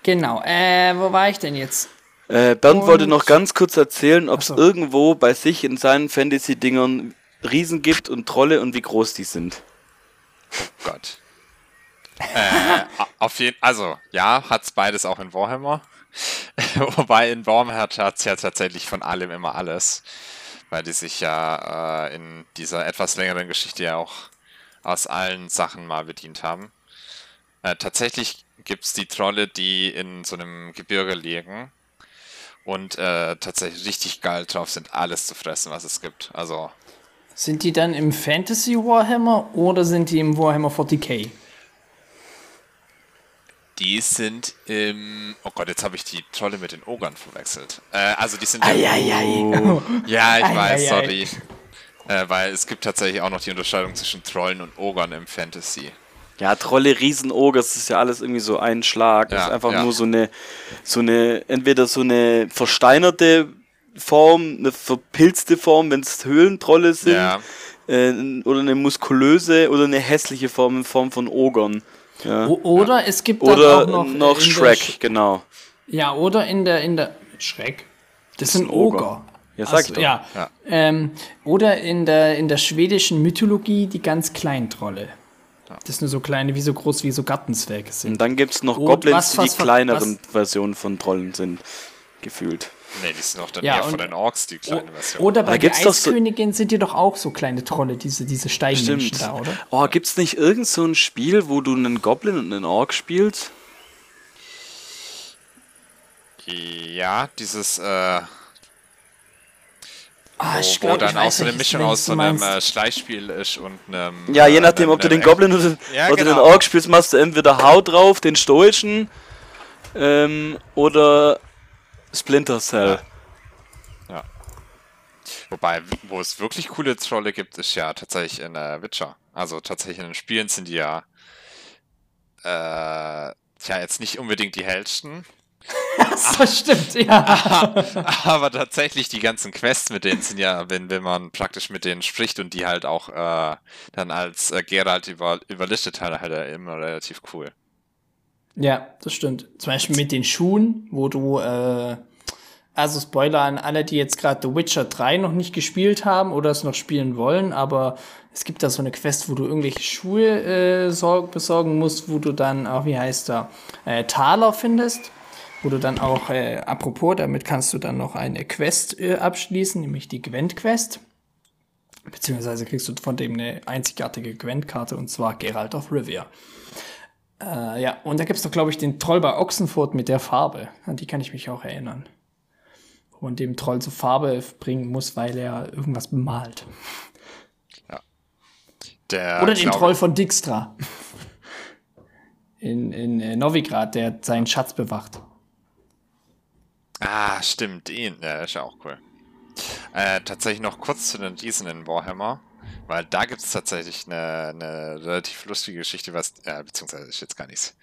Genau, äh, wo war ich denn jetzt? Äh, Bernd Und wollte noch ganz kurz erzählen, ob es so. irgendwo bei sich in seinen Fantasy-Dingern Riesen gibt und Trolle und wie groß die sind. Oh Gott. äh, auf jeden also, ja, hat es beides auch in Warhammer. Wobei in Warhammer hat es ja tatsächlich von allem immer alles. Weil die sich ja äh, in dieser etwas längeren Geschichte ja auch aus allen Sachen mal bedient haben. Äh, tatsächlich gibt es die Trolle, die in so einem Gebirge liegen und äh, tatsächlich richtig geil drauf sind, alles zu fressen, was es gibt. Also. Sind die dann im Fantasy Warhammer oder sind die im Warhammer 40k? Die sind im. Oh Gott, jetzt habe ich die Trolle mit den Ogern verwechselt. Äh, also die sind. Ai, ai, ai. Oh. Ja, ich ai, weiß, sorry. Äh, weil es gibt tatsächlich auch noch die Unterscheidung zwischen Trollen und Ogern im Fantasy. Ja, Trolle, Riesenoger, das ist ja alles irgendwie so ein Schlag. Ja, das ist einfach ja. nur so eine, so eine, entweder so eine versteinerte Form, eine verpilzte Form, wenn es Höhlentrolle sind, ja. äh, oder eine muskulöse oder eine hässliche Form in Form von Ogern. Ja. Oder es gibt oder auch noch, noch Shrek, Sch genau. Ja, oder in der, in der Shrek. Das, das sind Oger. Oger. Ja, sag also, ja. ja. Ähm, oder in der, in der schwedischen Mythologie die ganz kleinen Trolle. Das nur so kleine, wie so groß wie so Gartenzwerge sind. Und dann gibt es noch Und Goblins, was, was, die kleineren was, Versionen von Trollen sind, gefühlt. Nee, die sind auch dann ja, eher von den Orks, die kleine Version. Oder bei der Eiskönigin so sind die doch auch so kleine Trolle, diese, diese Steinmenschen da, oder? Oh, gibt's nicht irgend so ein Spiel, wo du einen Goblin und einen Ork spielst? Ja, dieses, äh, Ah, ich wo, glaub, wo dann auch so eine Mischung aus so einem äh, Schleichspiel ist und einem. Ja, je nachdem, ob du den Goblin oder, ja, oder genau. den Ork spielst, machst du entweder Haut drauf, den stoischen ähm, oder Splinter Cell. Ja. ja. Wobei, wo es wirklich coole Trolle gibt, ist ja tatsächlich in äh, Witcher. Also tatsächlich in den Spielen sind die ja äh, tja, jetzt nicht unbedingt die hellsten, das stimmt, ja. Aber tatsächlich die ganzen Quests mit denen sind ja, wenn, wenn man praktisch mit denen spricht und die halt auch äh, dann als äh, Geralt über, überlistet hat, halt immer relativ cool. Ja, das stimmt. Zum Beispiel mit den Schuhen, wo du, äh, also Spoiler an alle, die jetzt gerade The Witcher 3 noch nicht gespielt haben oder es noch spielen wollen, aber es gibt da so eine Quest, wo du irgendwelche Schuhe äh, besorgen musst, wo du dann auch, wie heißt da, äh, Taler findest wo du dann auch, äh, apropos, damit kannst du dann noch eine Quest äh, abschließen, nämlich die Gwent-Quest. Beziehungsweise kriegst du von dem eine einzigartige Gwent-Karte und zwar Geralt of Rivia. Äh, ja, und da gibt es doch, glaube ich, den Troll bei Ochsenfurt mit der Farbe. An die kann ich mich auch erinnern. Wo man dem Troll zur Farbe bringen muss, weil er irgendwas bemalt. Ja. Der, Oder den Troll von Dijkstra. in, in äh, Novigrad, der seinen Schatz bewacht. Ah, stimmt, ihn. Ja, ist ja auch cool. Äh, tatsächlich noch kurz zu den Riesen in Warhammer, weil da gibt es tatsächlich eine, eine, relativ lustige Geschichte, was, äh, beziehungsweise ist jetzt gar nichts.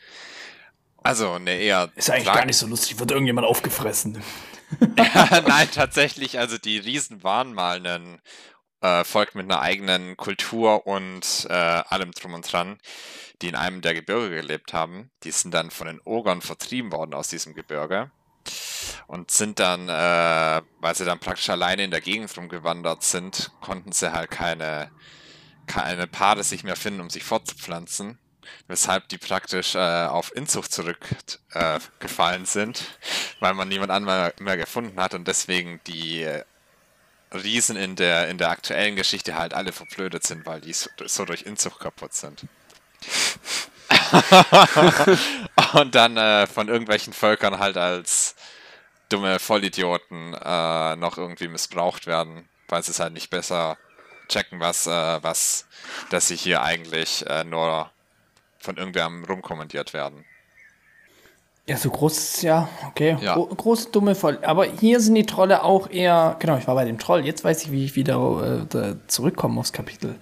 Also, eine eher. Ist eigentlich gar nicht so lustig, wird irgendjemand aufgefressen. ja, nein, tatsächlich, also die Riesen waren mal ein äh, Volk mit einer eigenen Kultur und äh, allem drum und dran, die in einem der Gebirge gelebt haben. Die sind dann von den Ogern vertrieben worden aus diesem Gebirge und sind dann, äh, weil sie dann praktisch alleine in der Gegend rumgewandert sind, konnten sie halt keine, keine Paare sich mehr finden, um sich fortzupflanzen. Weshalb die praktisch äh, auf Inzucht zurückgefallen äh, sind, weil man niemand anderes mehr gefunden hat und deswegen die Riesen in der, in der aktuellen Geschichte halt alle verblödet sind, weil die so, so durch Inzucht kaputt sind. und dann äh, von irgendwelchen Völkern halt als dumme Vollidioten äh, noch irgendwie missbraucht werden, weil sie es halt nicht besser checken, was, äh, was, dass sie hier eigentlich äh, nur von irgendwem rumkommandiert werden. Ja, so groß, ja, okay. Ja. Gro große, dumme Voll. Aber hier sind die Trolle auch eher, genau, ich war bei dem Troll, jetzt weiß ich, wie ich wieder äh, zurückkomme aufs Kapitel.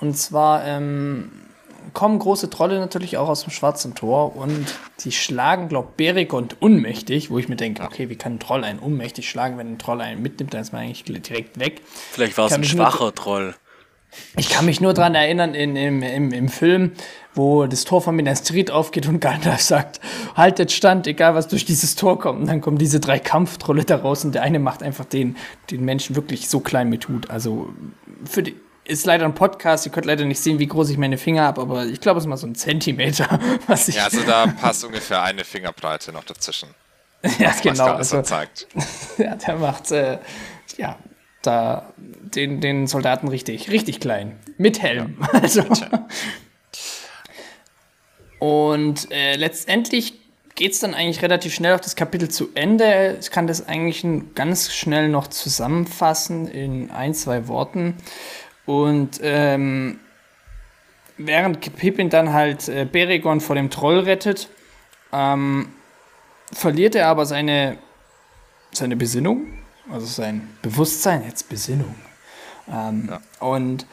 Und zwar, ähm, kommen große Trolle natürlich auch aus dem Schwarzen Tor und die schlagen, glaub Berigond unmächtig, wo ich mir denke, okay, wie kann ein Troll einen unmächtig schlagen, wenn ein Troll einen mitnimmt, dann ist man eigentlich direkt weg. Vielleicht war es ein schwacher Troll. Ich kann mich nur daran erinnern, in, im, im, im Film, wo das Tor von Minas Tirith aufgeht und Gandalf sagt, haltet stand, egal was durch dieses Tor kommt. Und dann kommen diese drei Kampftrolle da raus und der eine macht einfach den, den Menschen wirklich so klein mit tut. Also für die, ist leider ein Podcast, ihr könnt leider nicht sehen, wie groß ich meine Finger habe, aber ich glaube, es ist mal so ein Zentimeter. Was ich ja, also da passt ungefähr eine Fingerbreite noch dazwischen. ja, was, genau. Was also, zeigt. ja, der macht, äh, ja, da den, den Soldaten richtig, richtig klein. Mit Helm. Ja. Also. Und äh, letztendlich geht es dann eigentlich relativ schnell auf das Kapitel zu Ende. Ich kann das eigentlich ganz schnell noch zusammenfassen in ein, zwei Worten. Und ähm, während Pippin dann halt äh, Beregon vor dem Troll rettet, ähm, verliert er aber seine, seine Besinnung, also sein Bewusstsein, jetzt Besinnung. Ähm, ja. Und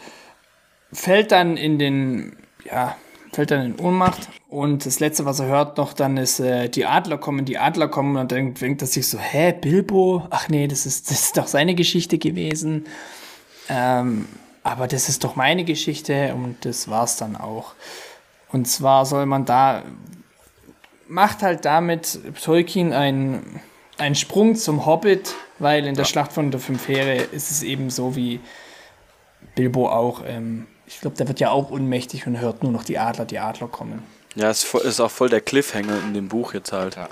fällt dann in den, ja, fällt dann in Ohnmacht. Und das letzte, was er hört noch dann ist, äh, die Adler kommen, die Adler kommen. Und dann denkt er sich so, hä, Bilbo? Ach nee, das ist, das ist doch seine Geschichte gewesen. Ähm, aber das ist doch meine Geschichte und das war's dann auch. Und zwar soll man da, macht halt damit Tolkien einen, einen Sprung zum Hobbit, weil in der ja. Schlacht von der Fünf Heere ist es eben so wie Bilbo auch. Ähm, ich glaube, der wird ja auch unmächtig und hört nur noch die Adler, die Adler kommen. Ja, es ist auch voll der Cliffhanger in dem Buch jetzt halt. Ja.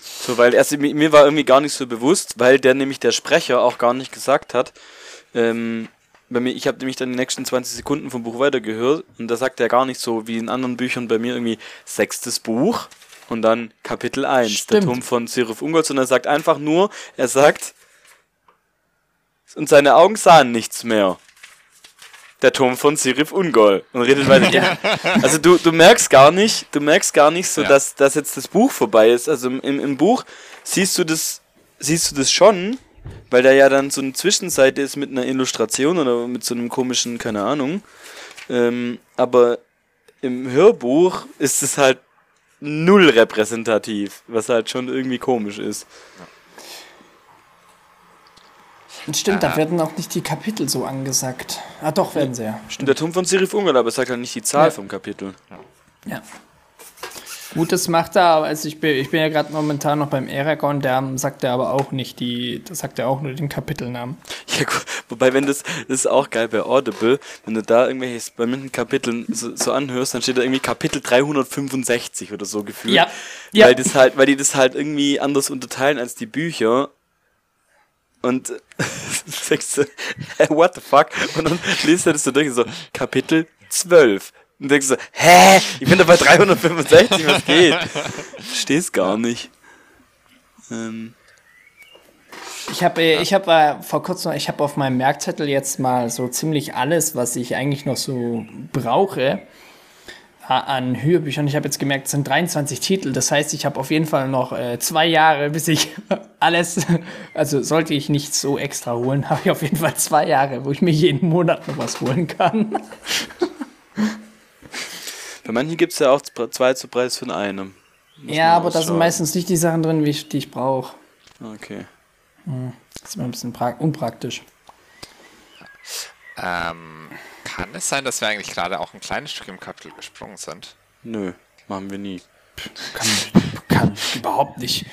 So, weil erst, mir war irgendwie gar nicht so bewusst, weil der nämlich der Sprecher auch gar nicht gesagt hat, ähm, bei mir, ich habe nämlich dann die nächsten 20 Sekunden vom Buch weitergehört und da sagt er gar nicht so wie in anderen Büchern bei mir irgendwie sechstes Buch und dann Kapitel 1, Stimmt. der Turm von Sirif Ungol, sondern er sagt einfach nur, er sagt, und seine Augen sahen nichts mehr. Der Turm von Sirif Ungol und redet weiter. ja. Also du, du merkst gar nicht, du merkst gar nicht so, ja. dass, dass jetzt das Buch vorbei ist. Also im, im Buch siehst du das, siehst du das schon, weil da ja dann so eine Zwischenseite ist mit einer Illustration oder mit so einem komischen, keine Ahnung. Ähm, aber im Hörbuch ist es halt null repräsentativ, was halt schon irgendwie komisch ist. Stimmt, da werden auch nicht die Kapitel so angesagt. Ah, doch, werden sie ja. Stimmt. Der Turm von Sirif Ungar, aber es sagt halt nicht die Zahl ja. vom Kapitel. Ja. Gut, das macht er, aber also ich bin, ich bin ja gerade momentan noch beim Eragon, der sagt er aber auch nicht die, das sagt er auch nur den Kapitelnamen. Ja, gut, wobei, wenn das, das ist auch geil bei Audible, wenn du da irgendwelche bei manchen Kapiteln so, so, anhörst, dann steht da irgendwie Kapitel 365 oder so gefühlt. Ja. ja. Weil, das halt, weil die das halt irgendwie anders unterteilen als die Bücher. Und sagst du, what the fuck? Und dann liest du das so durch, so Kapitel 12. Und denkst so, hä? Ich bin da bei 365, was geht? Stehst gar nicht. Ähm. Ich habe äh, ich hab, äh, vor kurzem, ich habe auf meinem Merkzettel jetzt mal so ziemlich alles, was ich eigentlich noch so brauche an Hörbüchern. Ich habe jetzt gemerkt, es sind 23 Titel. Das heißt, ich habe auf jeden Fall noch äh, zwei Jahre, bis ich alles, also sollte ich nicht so extra holen, habe ich auf jeden Fall zwei Jahre, wo ich mir jeden Monat noch was holen kann. Bei manchen gibt es ja auch zwei zu Preis von einem. Muss ja, aber da sind meistens nicht die Sachen drin, die ich, ich brauche. Okay. Hm, das ist mir ein bisschen unpraktisch. Ähm, kann es sein, dass wir eigentlich gerade auch ein kleines Stück im Kapitel gesprungen sind? Nö, machen wir nie. Kann, kann überhaupt nicht.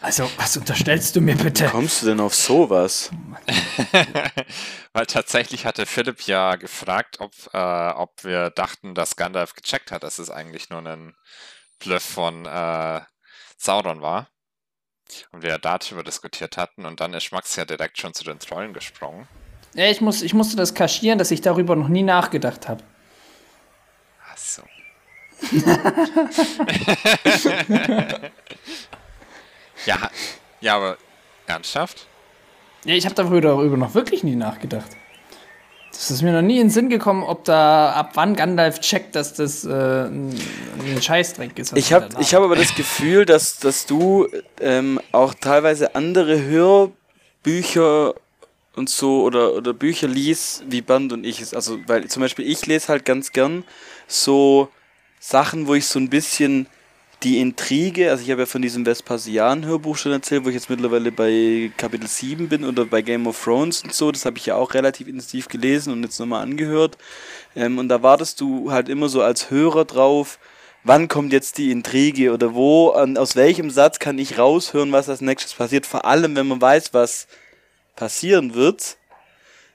Also, was unterstellst du mir bitte? Wie kommst du denn auf sowas? Weil tatsächlich hatte Philipp ja gefragt, ob, äh, ob wir dachten, dass Gandalf gecheckt hat, dass es eigentlich nur ein Bluff von äh, Sauron war. Und wir darüber diskutiert hatten und dann ist Max ja direkt schon zu den Trollen gesprungen. Ja, ich, muss, ich musste das kaschieren, dass ich darüber noch nie nachgedacht habe. Ach so. Ja, ja, aber ernsthaft? Ja, ich habe darüber noch wirklich nie nachgedacht. Das ist mir noch nie in den Sinn gekommen, ob da ab wann Gandalf checkt, dass das äh, ein, ein Scheißdreck ist. Ich habe hab aber das Gefühl, dass, dass du ähm, auch teilweise andere Hörbücher und so oder, oder Bücher liest wie Band und ich. Also, weil zum Beispiel ich lese halt ganz gern so Sachen, wo ich so ein bisschen die Intrige, also ich habe ja von diesem Vespasian-Hörbuch schon erzählt, wo ich jetzt mittlerweile bei Kapitel 7 bin oder bei Game of Thrones und so, das habe ich ja auch relativ intensiv gelesen und jetzt nochmal angehört. Ähm, und da wartest du halt immer so als Hörer drauf, wann kommt jetzt die Intrige oder wo, aus welchem Satz kann ich raushören, was als nächstes passiert, vor allem wenn man weiß, was passieren wird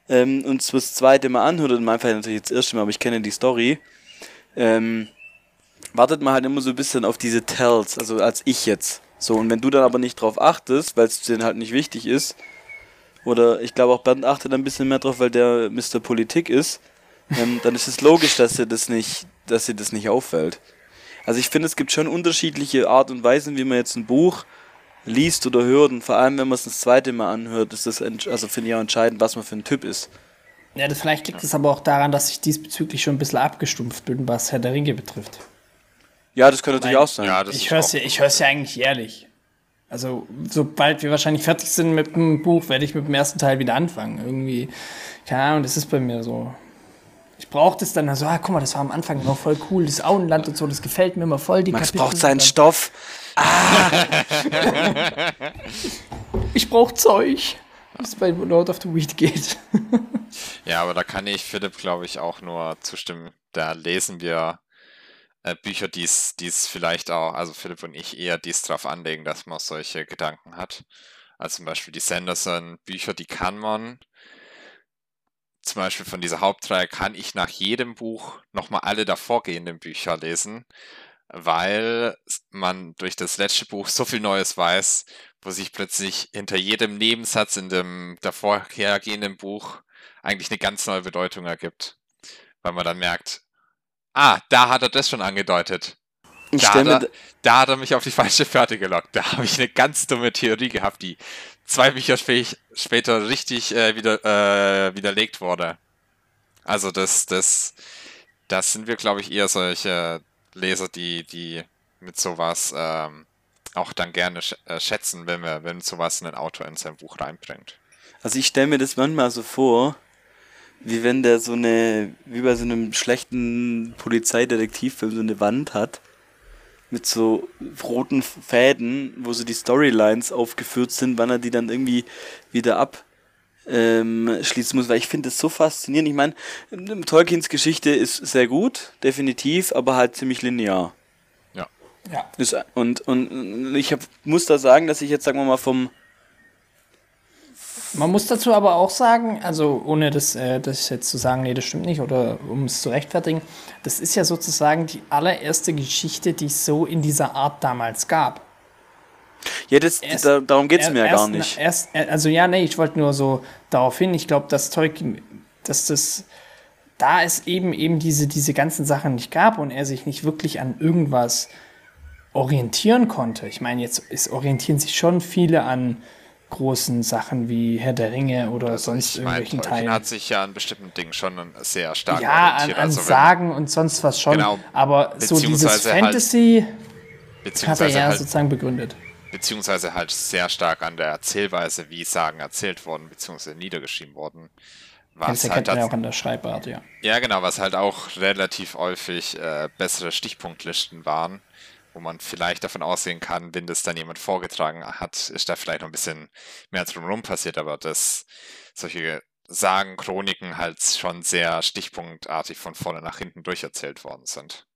ähm, und das zweite Mal anhört, in meinem Fall natürlich das erste Mal, aber ich kenne die Story. Ähm, wartet man halt immer so ein bisschen auf diese Tells, also als ich jetzt. So, und wenn du dann aber nicht drauf achtest, weil es denen halt nicht wichtig ist, oder ich glaube auch Bernd achtet ein bisschen mehr drauf, weil der Mr. Politik ist, ähm, dann ist es logisch, dass dir das nicht, dass dir das nicht auffällt. Also ich finde, es gibt schon unterschiedliche Art und Weisen, wie man jetzt ein Buch liest oder hört und vor allem, wenn man es das zweite Mal anhört, ist das, also finde ich auch entscheidend, was man für ein Typ ist. Ja, das vielleicht liegt es aber auch daran, dass ich diesbezüglich schon ein bisschen abgestumpft bin, was Herr der Ringe betrifft. Ja, das könnte natürlich auch sein. Ja, ich höre es ja, ja eigentlich ehrlich. Also, sobald wir wahrscheinlich fertig sind mit dem Buch, werde ich mit dem ersten Teil wieder anfangen. Irgendwie, keine Ahnung, das ist bei mir so. Ich brauche das dann, also, ah, guck mal, das war am Anfang noch voll cool, das Auenland und so, das gefällt mir immer voll. Die Max Kapitel braucht seinen Stoff. Ah! ich brauche Zeug, was bei Lord of the Weed geht. ja, aber da kann ich Philipp, glaube ich, auch nur zustimmen. Da lesen wir äh, Bücher, die es vielleicht auch, also Philipp und ich eher dies drauf anlegen, dass man solche Gedanken hat. Also zum Beispiel die Sanderson-Bücher, die kann man. Zum Beispiel von dieser Hauptreihe kann ich nach jedem Buch nochmal alle davorgehenden Bücher lesen, weil man durch das letzte Buch so viel Neues weiß, wo sich plötzlich hinter jedem Nebensatz in dem davorhergehenden Buch eigentlich eine ganz neue Bedeutung ergibt. Weil man dann merkt, Ah, da hat er das schon angedeutet. Da hat, er, da hat er mich auf die falsche Fährte gelockt. Da habe ich eine ganz dumme Theorie gehabt, die zwei Bücher später richtig äh, wieder, äh, widerlegt wurde. Also das, das, das sind wir, glaube ich, eher solche Leser, die, die mit sowas ähm, auch dann gerne sch äh, schätzen, wenn wir, wenn sowas ein Autor in sein Buch reinbringt. Also ich stelle mir das manchmal so vor, wie wenn der so eine, wie bei so einem schlechten Polizeidetektivfilm, so eine Wand hat mit so roten Fäden, wo so die Storylines aufgeführt sind, wann er die dann irgendwie wieder ab ähm, schließen muss, weil ich finde das so faszinierend. Ich meine, Tolkiens Geschichte ist sehr gut, definitiv, aber halt ziemlich linear. Ja. ja. Ist, und, und ich hab, muss da sagen, dass ich jetzt, sagen wir mal, vom man muss dazu aber auch sagen, also ohne das, äh, das jetzt zu sagen, nee, das stimmt nicht, oder um es zu rechtfertigen, das ist ja sozusagen die allererste Geschichte, die es so in dieser Art damals gab. Ja, das, erst, da, darum geht es mir ja gar nicht. Erst, also ja, nee, ich wollte nur so darauf hin, ich glaube, dass Tolkien, dass das, da es eben eben diese, diese ganzen Sachen nicht gab und er sich nicht wirklich an irgendwas orientieren konnte. Ich meine, jetzt es orientieren sich schon viele an großen Sachen wie Herr der Ringe oder sonst ich irgendwelchen mein, Teilen. hat sich ja an bestimmten Dingen schon sehr stark ja, orientiert. Ja, an, an also Sagen und sonst was schon. Genau, aber so dieses halt Fantasy halt, hat er ja halt, sozusagen begründet. Beziehungsweise halt sehr stark an der Erzählweise, wie Sagen erzählt wurden, beziehungsweise niedergeschrieben wurden. Was das halt man ja auch an der Schreibart, ja. Ja, genau, was halt auch relativ häufig äh, bessere Stichpunktlisten waren wo man vielleicht davon ausgehen kann, wenn das dann jemand vorgetragen hat, ist da vielleicht noch ein bisschen mehr drumherum passiert, aber das solche Sagen, Chroniken halt schon sehr stichpunktartig von vorne nach hinten durcherzählt worden sind.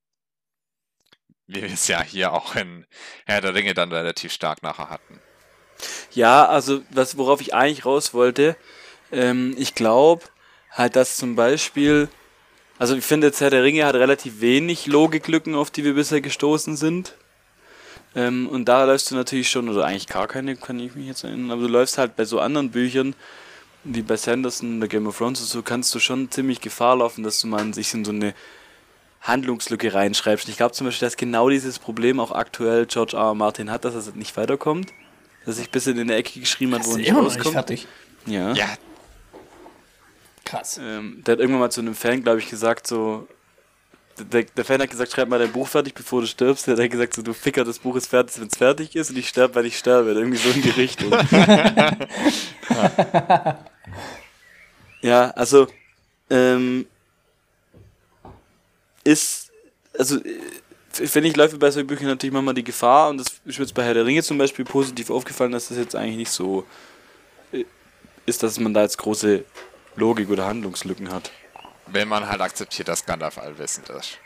Wie wir es ja hier auch in Herr der Ringe dann relativ stark nachher hatten. Ja, also was, worauf ich eigentlich raus wollte, ähm, ich glaube halt, dass zum Beispiel, also ich finde jetzt Herr der Ringe hat relativ wenig Logiklücken, auf die wir bisher gestoßen sind. Ähm, und da läufst du natürlich schon, oder eigentlich gar keine, kann ich mich jetzt erinnern, aber du läufst halt bei so anderen Büchern, wie bei Sanderson oder Game of Thrones und so, kannst du schon ziemlich Gefahr laufen, dass du mal sich in so eine Handlungslücke reinschreibst. Ich glaube zum Beispiel, dass genau dieses Problem auch aktuell George R. R. Martin hat, dass er nicht weiterkommt. Dass ich ein bisschen in der Ecke geschrieben hat, wo er nicht rauskommt. Nicht fertig. Ja. ja. Krass. Ähm, der hat irgendwann mal zu einem Fan, glaube ich, gesagt, so, der, der, Fan hat gesagt, schreib mal dein Buch fertig, bevor du stirbst. Der hat gesagt, so, du Ficker, das Buch ist fertig, wenn es fertig ist und ich sterbe, weil ich sterbe. Irgendwie so in die Richtung. ja, also, ähm, ist, also, finde ich, läuft bei solchen Büchern natürlich manchmal die Gefahr und das ist mir jetzt bei Herr der Ringe zum Beispiel positiv aufgefallen, dass das jetzt eigentlich nicht so äh, ist, dass man da jetzt große Logik oder Handlungslücken hat. Wenn man halt akzeptiert, dass Gandalf allwissend ist.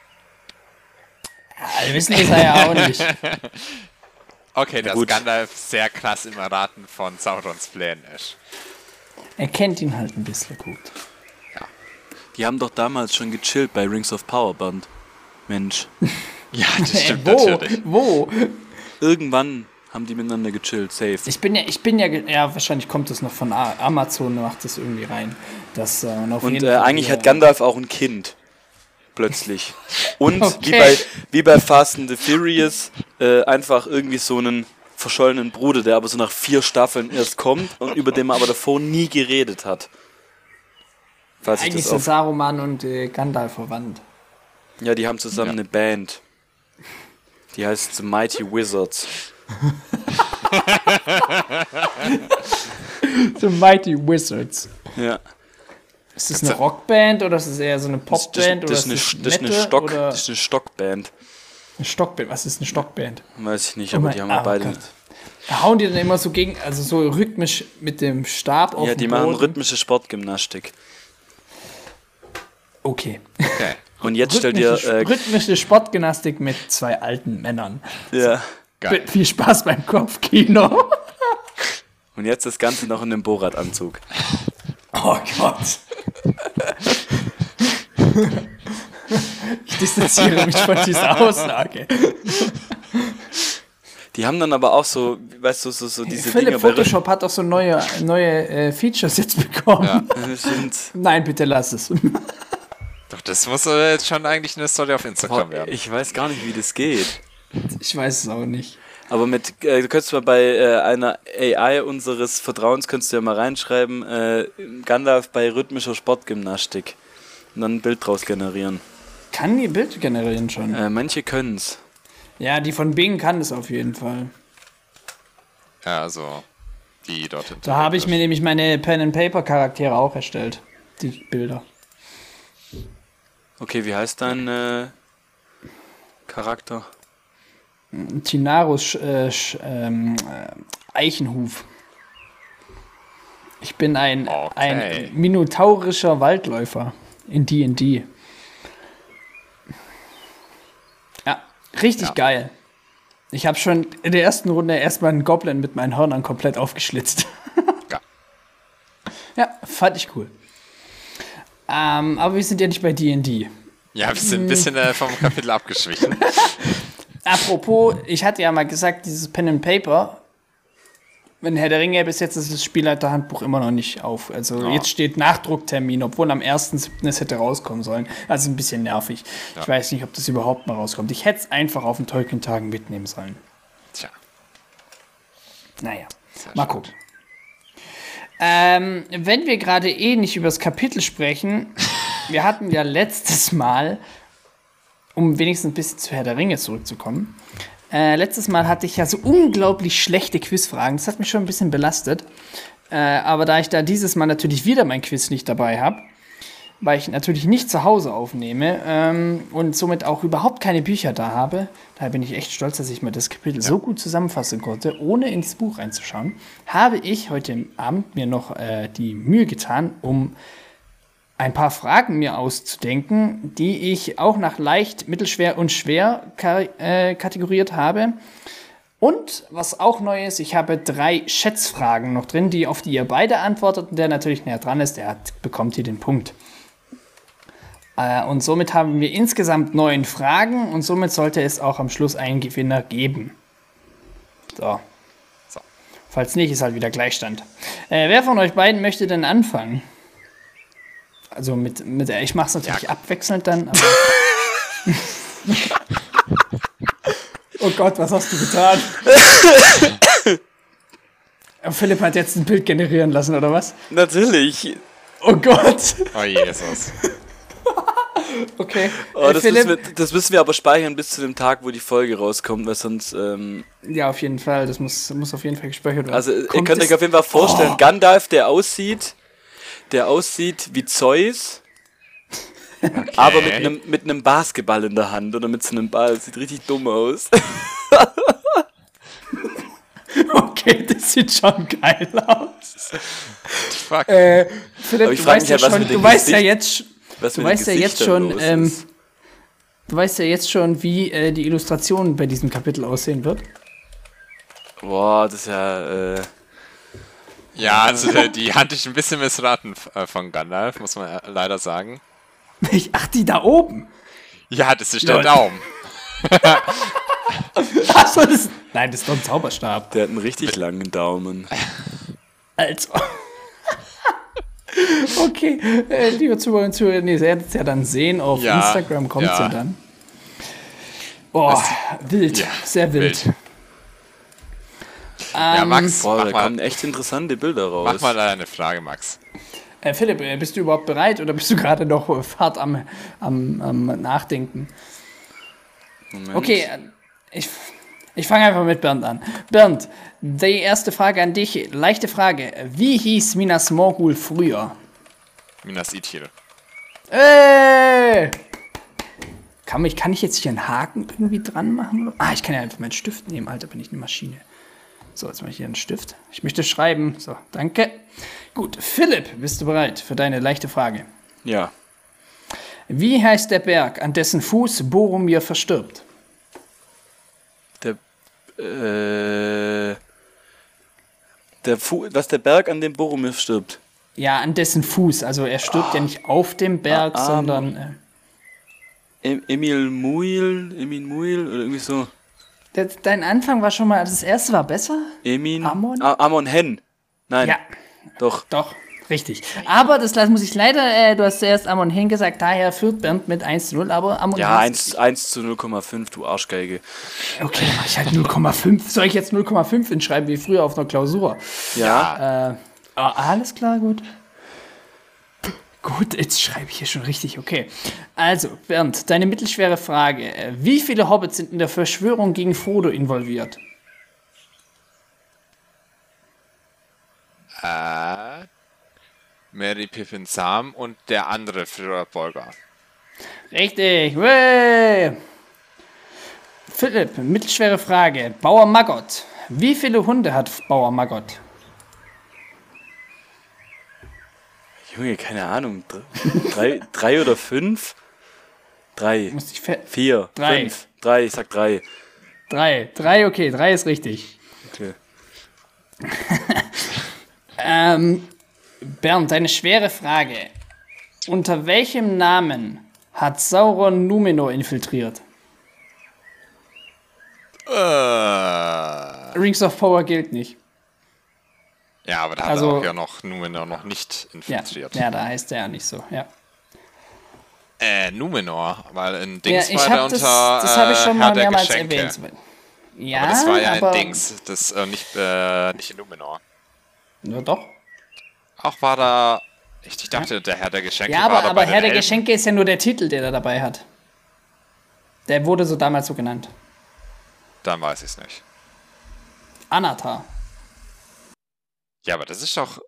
Allwissend ist er ja auch nicht. okay, dass Gut. Gandalf sehr krass im Erraten von Saurons Plänen ist. Er kennt ihn halt ein bisschen gut. Ja. Die haben doch damals schon gechillt bei Rings of Power Band. Mensch. ja, das stimmt wo? natürlich. Wo? Irgendwann haben die miteinander gechillt, safe. Ich bin ja, ich bin ja, ja, wahrscheinlich kommt das noch von Amazon, macht das irgendwie rein. Das, äh, und, äh, eigentlich hat Gandalf auch ein Kind. Plötzlich. Und okay. wie, bei, wie bei Fast and the Furious, äh, einfach irgendwie so einen verschollenen Bruder, der aber so nach vier Staffeln erst kommt und über den man aber davor nie geredet hat. Falls eigentlich sind Saruman und äh, Gandalf verwandt. Ja, die haben zusammen ja. eine Band. Die heißt The Mighty Wizards. The Mighty Wizards. Ja. Ist das eine Rockband oder ist es eher so eine Popband? Das, das, das, ist, eine, das, eine Stock, das ist eine Stockband. Eine Stockband? Was ist eine Stockband? Weiß ich nicht, aber oh die haben wir beide. Gott. Hauen die dann immer so gegen, also so rhythmisch mit dem Stab auf Ja, die machen rhythmische Sportgymnastik. Okay. okay. Und jetzt stellt ihr. Äh, rhythmische Sportgymnastik mit zwei alten Männern. Ja. Geil. Viel Spaß beim Kopfkino. Und jetzt das Ganze noch in einem Borat-Anzug. Oh Gott. Ich distanziere mich von dieser Aussage. Die haben dann aber auch so, weißt du, so, so diese Philipp Dinge Photoshop hat auch so neue, neue äh, Features jetzt bekommen. Ja, Nein, bitte lass es. Doch, das muss jetzt schon eigentlich eine Story auf Instagram Boah, werden. Ich weiß gar nicht, wie das geht. Ich weiß es auch nicht. Aber mit, äh, du könntest mal bei äh, einer AI unseres Vertrauens, könntest du ja mal reinschreiben, äh, Gandalf bei rhythmischer Sportgymnastik. Und dann ein Bild draus generieren. Kann die Bild generieren schon? Äh, manche können es. Ja, die von Bing kann es auf jeden Fall. Ja, also die dort. Da habe ich mir nämlich meine Pen-and-Paper-Charaktere auch erstellt. Die Bilder. Okay, wie heißt dein äh, Charakter? Tinarus äh, ähm, äh, Eichenhuf. Ich bin ein, okay. ein minotaurischer Waldläufer in D&D. Ja, richtig ja. geil. Ich habe schon in der ersten Runde erstmal einen Goblin mit meinen Hörnern komplett aufgeschlitzt. ja. ja, fand ich cool. Ähm, aber wir sind ja nicht bei D&D. Ja, wir sind ein bisschen äh, vom Kapitel abgeschwichen. Apropos, ich hatte ja mal gesagt, dieses Pen and Paper, wenn Herr der Ringe bis jetzt ist das Spielleiterhandbuch immer noch nicht auf. Also ja. jetzt steht Nachdrucktermin, obwohl am 1.7. es hätte rauskommen sollen. Also ein bisschen nervig. Ja. Ich weiß nicht, ob das überhaupt mal rauskommt. Ich hätte es einfach auf den Tolkien-Tagen mitnehmen sollen. Tja. Naja, Sehr mal gucken. Ähm, wenn wir gerade eh nicht über das Kapitel sprechen, wir hatten ja letztes Mal um wenigstens ein bisschen zu Herr der Ringe zurückzukommen. Äh, letztes Mal hatte ich ja so unglaublich schlechte Quizfragen. Das hat mich schon ein bisschen belastet. Äh, aber da ich da dieses Mal natürlich wieder mein Quiz nicht dabei habe, weil ich natürlich nicht zu Hause aufnehme ähm, und somit auch überhaupt keine Bücher da habe. Daher bin ich echt stolz, dass ich mir das Kapitel ja. so gut zusammenfassen konnte, ohne ins Buch reinzuschauen. Habe ich heute Abend mir noch äh, die Mühe getan, um ein paar Fragen mir auszudenken, die ich auch nach leicht, mittelschwer und schwer äh, kategoriert habe. Und was auch neu ist, ich habe drei Schätzfragen noch drin, die auf die ihr beide antwortet. Und der natürlich näher dran ist, der hat, bekommt hier den Punkt. Äh, und somit haben wir insgesamt neun Fragen und somit sollte es auch am Schluss einen Gewinner geben. So. so. Falls nicht, ist halt wieder Gleichstand. Äh, wer von euch beiden möchte denn anfangen? Also mit, mit ich mache es natürlich ja. abwechselnd dann. oh Gott, was hast du getan? Philipp hat jetzt ein Bild generieren lassen, oder was? Natürlich. Oh Gott. Oh Jesus. okay. Oh, das, müssen wir, das, müssen wir, aber speichern bis zu dem Tag, wo die Folge rauskommt, weil sonst. Ähm ja, auf jeden Fall. Das muss, muss auf jeden Fall gespeichert werden. Also, Kommt ihr könnt euch auf jeden Fall vorstellen: oh. Gandalf, der aussieht der aussieht wie Zeus, okay. aber mit einem mit einem Basketball in der Hand oder mit so einem Ball. Das sieht richtig dumm aus. okay, das sieht schon geil aus. Fuck. Äh, Philipp, du weißt, ja, schon, du weißt ja jetzt, du weißt ja jetzt schon, ähm, du weißt ja jetzt schon, wie äh, die Illustration bei diesem Kapitel aussehen wird. Boah, das ist ja. Äh ja, also äh, die hatte ich ein bisschen missraten äh, von Gandalf, muss man äh, leider sagen. Ach, die da oben? Ja, das ist der Daumen. Achso, das. Nein, das ist doch ein Zauberstab. Der hat einen richtig langen Daumen. Also. okay, äh, liebe Zuhörer und Zuhörer, ihr werdet es ja dann sehen. Auf ja, Instagram kommt es ja. ja. dann. Boah, wild, ja, sehr wild. wild. Ja, ähm, Max, Boah, da mal, kommen echt interessante Bilder raus. Mach mal eine Frage, Max. Äh, Philipp, äh, bist du überhaupt bereit oder bist du gerade noch hart am, am, am Nachdenken? Moment. Okay, äh, ich, ich fange einfach mit Bernd an. Bernd, die erste Frage an dich, leichte Frage. Wie hieß Minas Morgul früher? Minas Ithil. Ey! Kann ich, kann ich jetzt hier einen Haken irgendwie dran machen? Ah, ich kann ja einfach meinen Stift nehmen. Alter, bin ich eine Maschine. So, jetzt ich hier einen Stift. Ich möchte schreiben. So, danke. Gut, Philipp, bist du bereit für deine leichte Frage? Ja. Wie heißt der Berg, an dessen Fuß Boromir verstirbt? Der, äh, der Fu was der Berg, an dem Boromir stirbt? Ja, an dessen Fuß. Also er stirbt ah. ja nicht auf dem Berg, ah, sondern. Äh, Emil Muil, Emil Muil oder irgendwie so. Dein Anfang war schon mal, das erste war besser? Emin. Amon? A Amon Hen. Nein. Ja. Doch. Doch, richtig. Aber das muss ich leider, äh, du hast zuerst Amon Hen gesagt, daher führt Bernd mit 1 zu 0, aber Amon Ja, 1, 1 zu 0,5, du Arschgeige. Okay, mach ich halt 0,5. Soll ich jetzt 0,5 hinschreiben, wie früher auf einer Klausur? Ja. Äh, oh, alles klar, gut. Gut, jetzt schreibe ich hier schon richtig, okay. Also, Bernd, deine mittelschwere Frage. Wie viele Hobbits sind in der Verschwörung gegen Frodo involviert? Äh, Mary Pippin Sam und der andere Führerfolger. Richtig, Wee! Philipp, mittelschwere Frage. Bauer Maggot. Wie viele Hunde hat Bauer Maggot? Junge, keine Ahnung. Drei, drei oder fünf? Drei. Vier. Drei. Fünf. Drei, ich sag drei. Drei. Drei, okay, drei ist richtig. Okay. ähm, Bernd, eine schwere Frage. Unter welchem Namen hat Sauron Numenor infiltriert? Uh. Rings of Power gilt nicht. Ja, aber da hat also, er auch ja noch Numenor noch nicht infiltriert. Ja, ja, da heißt er ja nicht so, ja. Äh, Numenor, weil in Dings ja, war der unter. Das, das habe ich schon mal mehrmals erwähnt. Ja, aber das war ja in Dings, das äh, nicht, äh, nicht in Numenor. Ja, doch. Auch war da. Ich, ich dachte, der Herr der Geschenke ja, aber, war aber Herr der Geschenke ist ja nur der Titel, der er dabei hat. Der wurde so damals so genannt. Dann weiß ich es nicht. Anatar. Ja, aber das ist doch.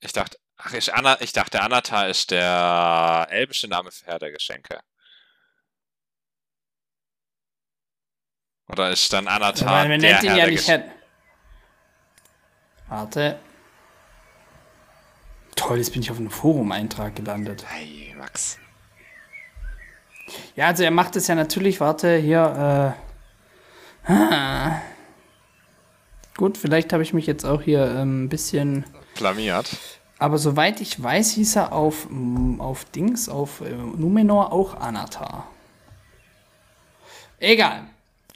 Ich dachte, Ach, ich, Anna, ich dachte, Anatar ist der elbische Name für Herr der Geschenke. Oder ist dann Anatar ja, der nennt ihn Herr ja nicht Herr... Warte. Toll, jetzt bin ich auf einem Forum-Eintrag gelandet. Hey, Max. Ja, also er macht es ja natürlich, warte, hier, äh. Gut, vielleicht habe ich mich jetzt auch hier ähm, ein bisschen. Blamiert. Aber soweit ich weiß, hieß er auf, mm, auf Dings, auf äh, Numenor auch Anatar. Egal.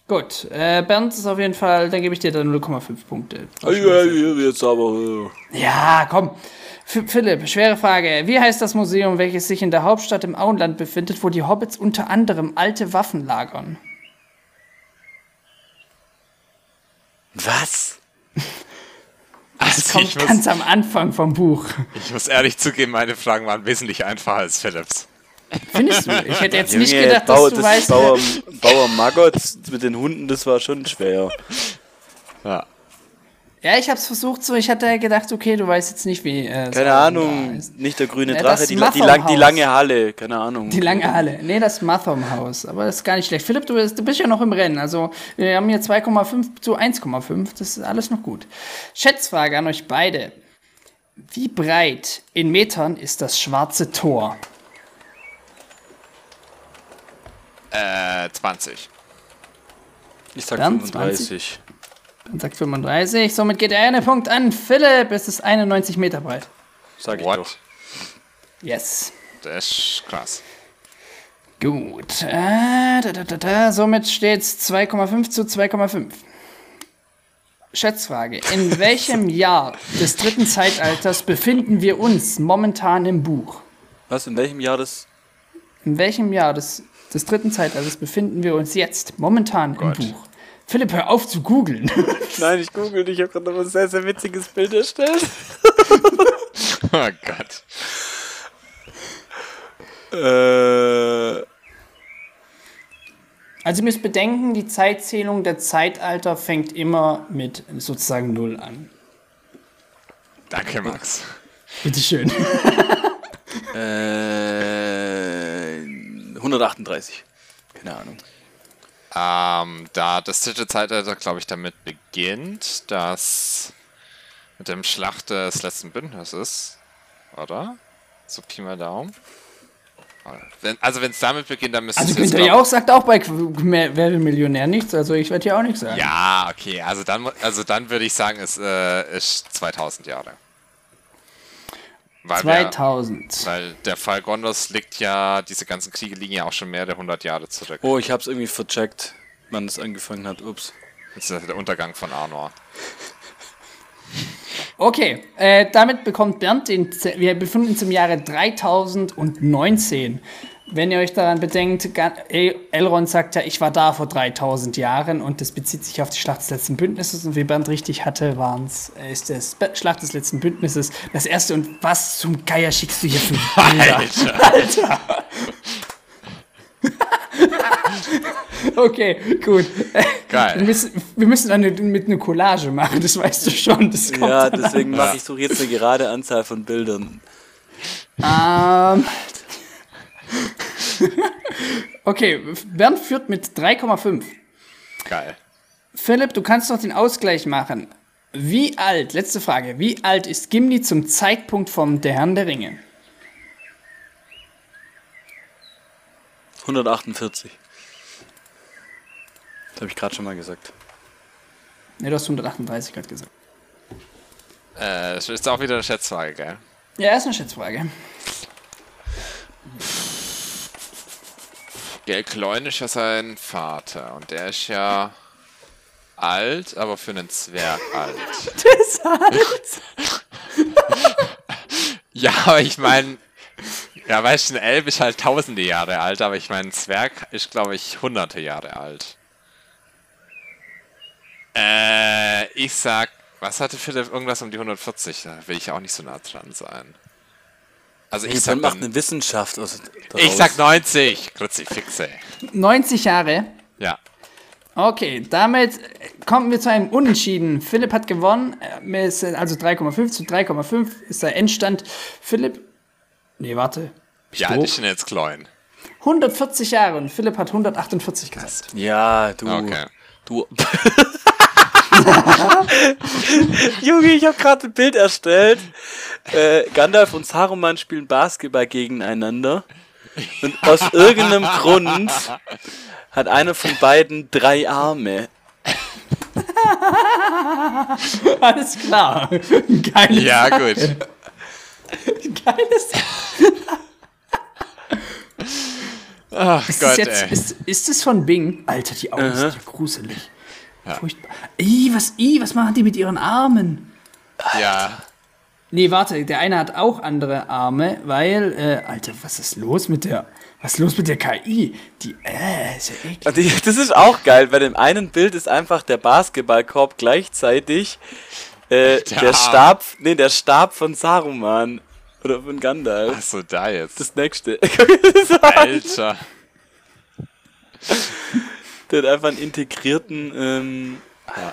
Gut, äh, Bernd ist auf jeden Fall, dann gebe ich dir dann 0,5 Punkte. Ja, jetzt aber. Ja, komm. F Philipp, schwere Frage. Wie heißt das Museum, welches sich in der Hauptstadt im Auenland befindet, wo die Hobbits unter anderem alte Waffen lagern? Was? Das also kommt muss, ganz am Anfang vom Buch. Ich muss ehrlich zugeben, meine Fragen waren wesentlich einfacher als Philipps. Findest du? Ich hätte jetzt nicht gedacht, Bauer, dass du das weißt. Bauer, Bauer Maggot mit den Hunden, das war schon schwer. Ja. Ja, ich hab's versucht so. Ich hatte gedacht, okay, du weißt jetzt nicht, wie. Äh, Keine Ahnung, nicht der grüne ja, Drache, die, die, lang, die, lange Halle. Keine Ahnung. Die lange Halle. Nee, das Mathom Haus. Aber das ist gar nicht schlecht. Philipp, du bist, du bist ja noch im Rennen. Also, wir haben hier 2,5 zu 1,5. Das ist alles noch gut. Schätzfrage an euch beide. Wie breit in Metern ist das schwarze Tor? Äh, 20. Ich sag Dann 35. 20? Dann sagt 35. Somit geht der eine Punkt an Philipp. Es ist 91 Meter breit. Sag ich What? doch. Yes. Das ist krass. Gut. Äh, da, da, da, da. Somit steht es 2,5 zu 2,5. Schätzfrage. In welchem Jahr des dritten Zeitalters befinden wir uns momentan im Buch? Was? In welchem Jahr des? In welchem Jahr des, des dritten Zeitalters befinden wir uns jetzt momentan oh im Buch? Philipp, hör auf zu googeln. Nein, ich google nicht. Ich habe gerade noch ein sehr, sehr witziges Bild erstellt. oh Gott. Äh. Also ihr müsst bedenken, die Zeitzählung der Zeitalter fängt immer mit sozusagen Null an. Danke, Max. Bitteschön. äh, 138. Keine Ahnung. Ähm, da das dritte Zeitalter, glaube ich, damit beginnt, dass mit dem Schlacht des letzten Bündnisses, oder? So Pi mal Daumen. Wenn, also wenn es damit beginnt, dann müsste also es. Also Günther auch sagt auch bei Wer Millionär nichts, also ich werde ja auch nichts sagen. Ja, okay, also dann, also dann würde ich sagen, es äh, ist 2000 Jahre. Weil 2000. Der, weil der Fall Gondos liegt ja, diese ganzen Kriege liegen ja auch schon mehr der 100 Jahre zurück. Oh, ich hab's irgendwie vercheckt, wann es angefangen hat. Ups. Das ist der Untergang von Arnor. Okay, äh, damit bekommt Bernd den. Z wir befinden uns im Jahre 3019. Wenn ihr euch daran bedenkt, Elrond sagt ja, ich war da vor 3000 Jahren und das bezieht sich auf die Schlacht des letzten Bündnisses und wie Bernd richtig hatte, waren's, äh, ist das Schlacht des letzten Bündnisses das erste und was zum Geier schickst du hier für Bilder? Alter! Alter. okay, gut. Geil. Wir müssen, wir müssen eine, mit einer Collage machen, das weißt du schon. ja, deswegen mache ich so jetzt eine gerade Anzahl von Bildern. Ähm, okay, Bernd führt mit 3,5. Geil. Philipp, du kannst doch den Ausgleich machen. Wie alt, letzte Frage, wie alt ist Gimli zum Zeitpunkt vom Der Herrn der Ringe? 148. Das habe ich gerade schon mal gesagt. Ne, du hast 138 gerade gesagt. Äh, das ist auch wieder eine Schätzfrage, gell? Ja, ist eine Schätzfrage. Gelkleun ist ja sein Vater und der ist ja alt, aber für einen Zwerg alt. Der ist alt. ja, aber ich meine, ja, weißt du, ein Elb ist halt tausende Jahre alt, aber ich meine, ein Zwerg ist, glaube ich, hunderte Jahre alt. Äh, ich sag, was hatte Philipp? Irgendwas um die 140? Da will ich auch nicht so nah dran sein. Also ich sag macht eine Wissenschaft aus. Ich sag 90. Kruzifixe. 90 Jahre? Ja. Okay, damit kommen wir zu einem Unentschieden. Philipp hat gewonnen, also 3,5 zu 3,5 ist der Endstand. Philipp, nee, warte. Wie alt ist denn jetzt klein? 140 Jahre und Philipp hat 148 gesagt. Ja, du. Okay. Du. Junge, ich habe gerade ein Bild erstellt. Äh, Gandalf und Saruman spielen Basketball gegeneinander. Und aus irgendeinem Grund hat einer von beiden drei Arme. Alles klar. Geiles Ja, gut. Geiles. Ach ist Gott, jetzt, ey. Ist, ist das von Bing? Alter, die Augen uh -huh. sind ja gruselig. Ja. Furchtbar. Ih, was, ih, was machen die mit ihren Armen? Ja. Nee, warte, der eine hat auch andere Arme, weil, äh, Alter, was ist los mit der, was ist los mit der KI? Die, äh, ist ja eklig. Das ist auch geil, bei dem einen Bild ist einfach der Basketballkorb gleichzeitig äh, der, der Stab, nee, der Stab von Saruman. Oder von Gandalf. Achso, da jetzt. Das nächste. Alter. Der hat einfach einen integrierten ähm, ja.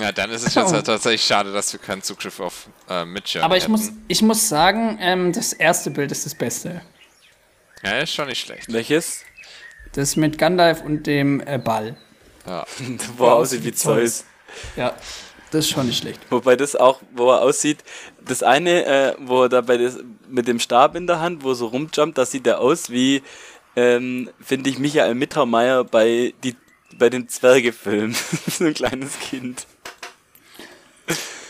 Ja, dann ist es jetzt halt tatsächlich schade, dass wir keinen Zugriff auf äh, Mitchell Aber ich muss, ich muss sagen, ähm, das erste Bild ist das Beste. Ja, ist schon nicht schlecht. Welches? Das mit Gandalf und dem äh, Ball. Ja. wo er aussieht wie Zeus. Ja, das ist schon nicht schlecht. Wobei das auch, wo er aussieht, das eine, äh, wo er dabei das, mit dem Stab in der Hand, wo er so rumjumpt, das sieht er aus wie, ähm, finde ich, Michael Mittermeier bei die bei den Zwergefilmen. so ein kleines Kind.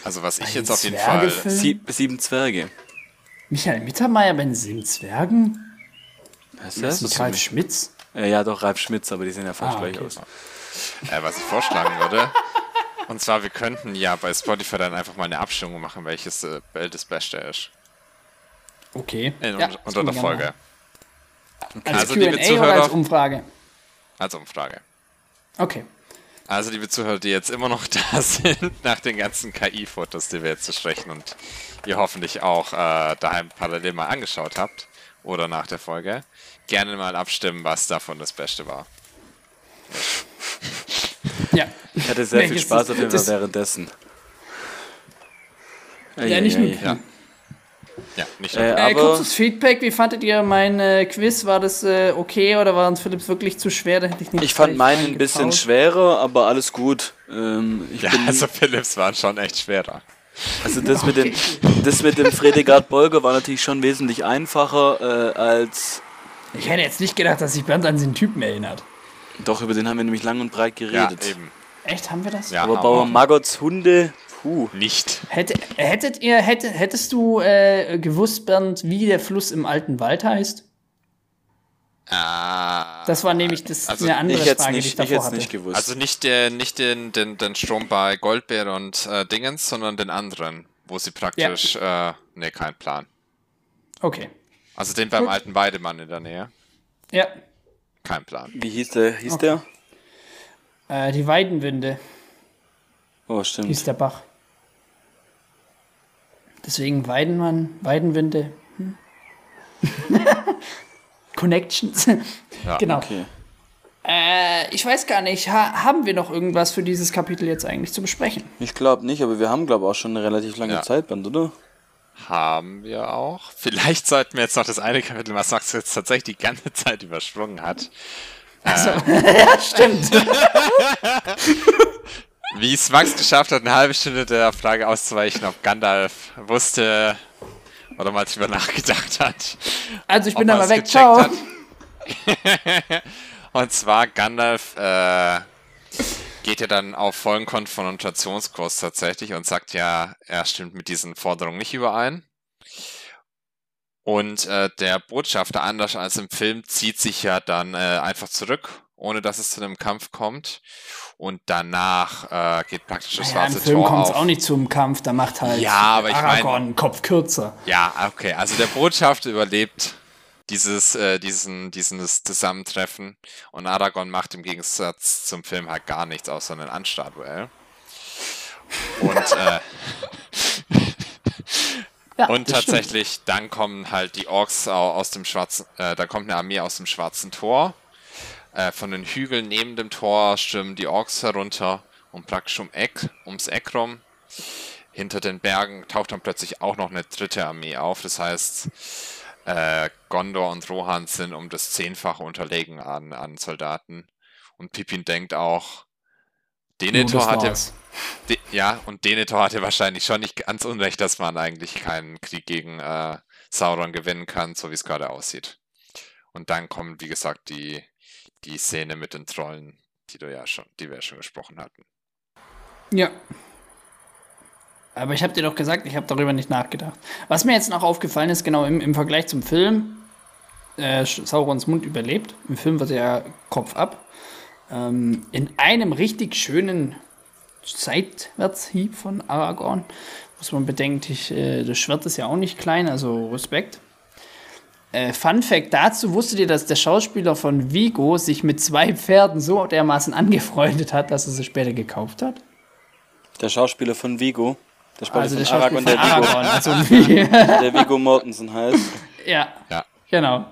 Also was ich jetzt auf jeden Fall... Sie, sieben Zwerge. Michael Mittermeier bei den sieben Zwergen? Was ist das? das Ralf Schmitz? Äh, ja, doch, Ralf Schmitz, aber die sehen ja fast ah, gleich aus. Äh, was ich vorschlagen würde, und zwar, wir könnten ja bei Spotify dann einfach mal eine Abstimmung machen, welches äh, Bild das Beste ist. Okay. In, ja, unter der Folge. Okay. Als also, Q&A oder als Umfrage? Als Umfrage. Okay. Also, liebe Zuhörer, die jetzt immer noch da sind, nach den ganzen KI-Fotos, die wir jetzt besprechen und ihr hoffentlich auch äh, daheim parallel mal angeschaut habt oder nach der Folge, gerne mal abstimmen, was davon das Beste war. Ja. Ich hatte sehr nee, viel Spaß auf jeden Fall währenddessen. Ja, nicht nur. Ja. Ja, nicht äh, äh, kurzes Feedback, wie fandet ihr mein äh, Quiz? War das äh, okay oder war uns Philips wirklich zu schwer? Da hätte ich nicht Ich fand meinen ein bisschen schwerer, aber alles gut. Ähm, ja, also Philips waren schon echt schwerer. Also das mit dem, das mit dem Fredegard Bolger war natürlich schon wesentlich einfacher äh, als. Ich hätte jetzt nicht gedacht, dass sich Bernd an den Typen erinnert. Doch, über den haben wir nämlich lang und breit geredet. Ja, eben. Echt, haben wir das? Ja, aber Bauer Magots Hunde Puh. Nicht. Hätte, hättet ihr, hätte, hättest du äh, gewusst, Bernd, wie der Fluss im alten Wald heißt? Ah. Das war nämlich das also eine andere ich Frage, nicht, die ich davor ich hatte. Nicht gewusst. Also nicht, der, nicht den, den, den Strom bei Goldbeer und äh, Dingens, sondern den anderen, wo sie praktisch, ja. äh, ne, kein Plan. Okay. Also den beim Gut. alten Weidemann in der Nähe. Ja. Kein Plan. Wie hieß der? Hieß okay. der? Äh, die Weidenwinde. Oh, stimmt. Hieß der Bach. Deswegen Weidenmann, Weidenwinde. Hm? Connections. Ja, genau. Okay. Äh, ich weiß gar nicht, ha haben wir noch irgendwas für dieses Kapitel jetzt eigentlich zu besprechen? Ich glaube nicht, aber wir haben, glaube ich, auch schon eine relativ lange ja. Zeitband, oder? Haben wir auch. Vielleicht sollten wir jetzt noch das eine Kapitel, was Max jetzt tatsächlich die ganze Zeit übersprungen hat. Achso, äh. ja, stimmt. Wie es Max geschafft hat, eine halbe Stunde der Frage auszuweichen, ob Gandalf wusste oder mal drüber nachgedacht hat. Also ich bin da mal weg, ciao. Und zwar Gandalf äh, geht ja dann auf vollen Konfrontationskurs tatsächlich und sagt ja, er stimmt mit diesen Forderungen nicht überein. Und äh, der Botschafter, anders als im Film, zieht sich ja dann äh, einfach zurück, ohne dass es zu einem Kampf kommt und danach äh, geht praktisch das naja, schwarze im Film Tor kommt es auch nicht zum Kampf, da macht halt ja, aber ich Aragorn mein, Kopf kürzer. Ja, okay, also der Botschafter überlebt dieses, äh, diesen, dieses Zusammentreffen und Aragorn macht im Gegensatz zum Film halt gar nichts außer einen Anstarduell. Und äh, ja, und tatsächlich, stimmt. dann kommen halt die Orks aus dem schwarzen, äh, da kommt eine Armee aus dem schwarzen Tor Äh, von den Hügeln neben dem Tor stürmen die Orks herunter und praktisch um Eck, ums Eck rum. Hinter den Bergen taucht dann plötzlich auch noch eine dritte Armee auf. Das heißt, äh, Gondor und Rohan sind um das Zehnfache unterlegen an, an Soldaten. Und Pippin denkt auch, Denethor hatte. De, ja, und Denethor hatte wahrscheinlich schon nicht ganz unrecht, dass man eigentlich keinen Krieg gegen äh, Sauron gewinnen kann, so wie es gerade aussieht. Und dann kommt, wie gesagt, die, die Szene mit den Trollen, die du ja schon, die wir ja schon gesprochen hatten. Ja. Aber ich habe dir doch gesagt, ich habe darüber nicht nachgedacht. Was mir jetzt noch aufgefallen ist, genau im, im Vergleich zum Film, äh, Saurons Mund überlebt. Im Film wird er Kopf ab. Ähm, in einem richtig schönen Seitwärtshieb von Aragorn. Muss man bedenken, ich, äh, das Schwert ist ja auch nicht klein, also Respekt. Äh, Fun Fact dazu: Wusstet ihr, dass der Schauspieler von Vigo sich mit zwei Pferden so dermaßen angefreundet hat, dass er sie später gekauft hat? Der Schauspieler von Vigo? Der Schauspieler also von der Aragorn, der Vigo. Aragorn, also der Vigo Mortensen heißt. Ja, ja. genau.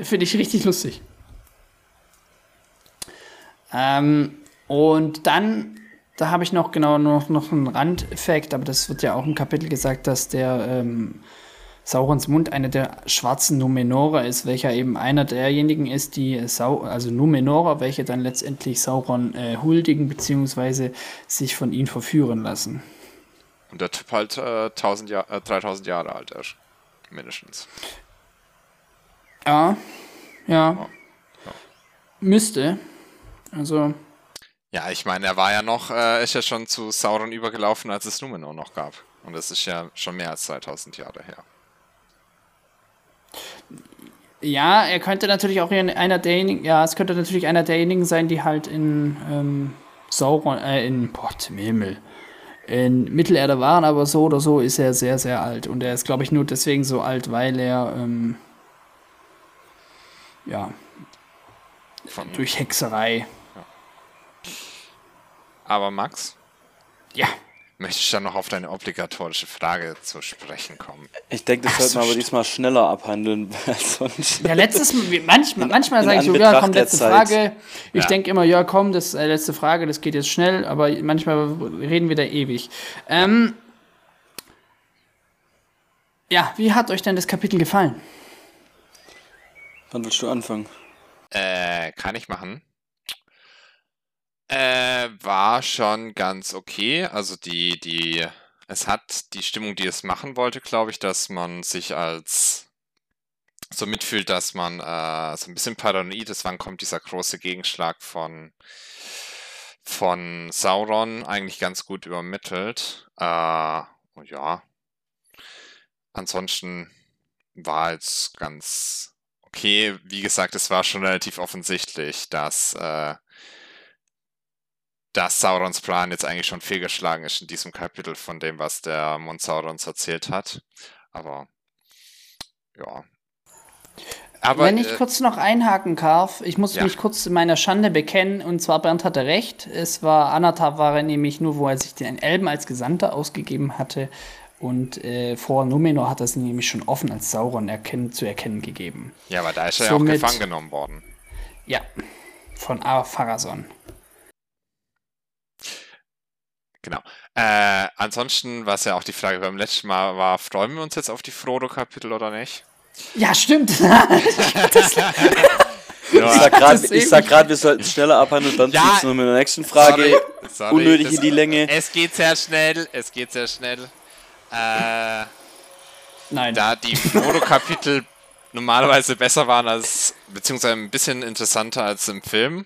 Finde ich richtig lustig. Ähm, und dann, da habe ich noch genau noch, noch einen Randeffekt, aber das wird ja auch im Kapitel gesagt, dass der ähm, Saurons Mund einer der schwarzen Numenora ist, welcher eben einer derjenigen ist, die Sau also Numenora, welche dann letztendlich Sauron äh, huldigen bzw. sich von ihm verführen lassen. Und der Typ halt äh, 1000 Jahr, äh, 3000 Jahre alt ist, mindestens. Ja, ja. ja. Müsste. Also. Ja, ich meine, er war ja noch, äh, ist ja schon zu Sauron übergelaufen, als es Numenor noch gab. Und das ist ja schon mehr als 2000 Jahre her. Ja, er könnte natürlich auch einer derjenigen, ja, es könnte natürlich einer derjenigen sein, die halt in ähm, Sauron, äh, in, boah, zum Himmel, in Mittelerde waren, aber so oder so ist er sehr, sehr alt. Und er ist, glaube ich, nur deswegen so alt, weil er, ähm, ja, Von, durch Hexerei aber Max? Ja. Möchte ich dann noch auf deine obligatorische Frage zu sprechen kommen? Ich denke, das sollten wir aber diesmal schneller abhandeln, als sonst. Ja, letztes Mal, manchmal, manchmal sage ich so, ja, komm, letzte Frage. Ich ja. denke immer, ja, komm, das äh, letzte Frage, das geht jetzt schnell, aber manchmal reden wir da ewig. Ähm, ja, wie hat euch denn das Kapitel gefallen? Wann willst du anfangen? Äh, kann ich machen. Äh, war schon ganz okay. Also die, die, es hat die Stimmung, die es machen wollte, glaube ich, dass man sich als so mitfühlt, dass man äh, so ein bisschen paranoid ist, wann kommt dieser große Gegenschlag von von Sauron eigentlich ganz gut übermittelt. Äh, ja. Ansonsten war es ganz okay. Wie gesagt, es war schon relativ offensichtlich, dass äh, dass Saurons Plan jetzt eigentlich schon fehlgeschlagen ist in diesem Kapitel von dem, was der Mund Saurons erzählt hat. Aber ja. Aber, Wenn ich äh, kurz noch einhaken darf, ich muss ja. mich kurz in meiner Schande bekennen, und zwar Bernd hatte recht. Es war Anatar war er nämlich nur, wo er sich den Elben als Gesandter ausgegeben hatte. Und äh, vor Numenor hat er es nämlich schon offen als Sauron erkennen, zu erkennen gegeben. Ja, aber da ist er Somit, ja auch gefangen genommen worden. Ja, von Pharason. Genau. Äh, ansonsten, was ja auch die Frage beim letzten Mal war, freuen wir uns jetzt auf die Frodo-Kapitel oder nicht? Ja, stimmt. ich sag gerade, wir sollten schneller abhandeln, dann ja, nur mit der nächsten Frage. Sorry, sorry, Unnötig in die Länge. Es geht sehr schnell, es geht sehr schnell. Äh, Nein. Da die Frodo-Kapitel normalerweise besser waren als, beziehungsweise ein bisschen interessanter als im Film,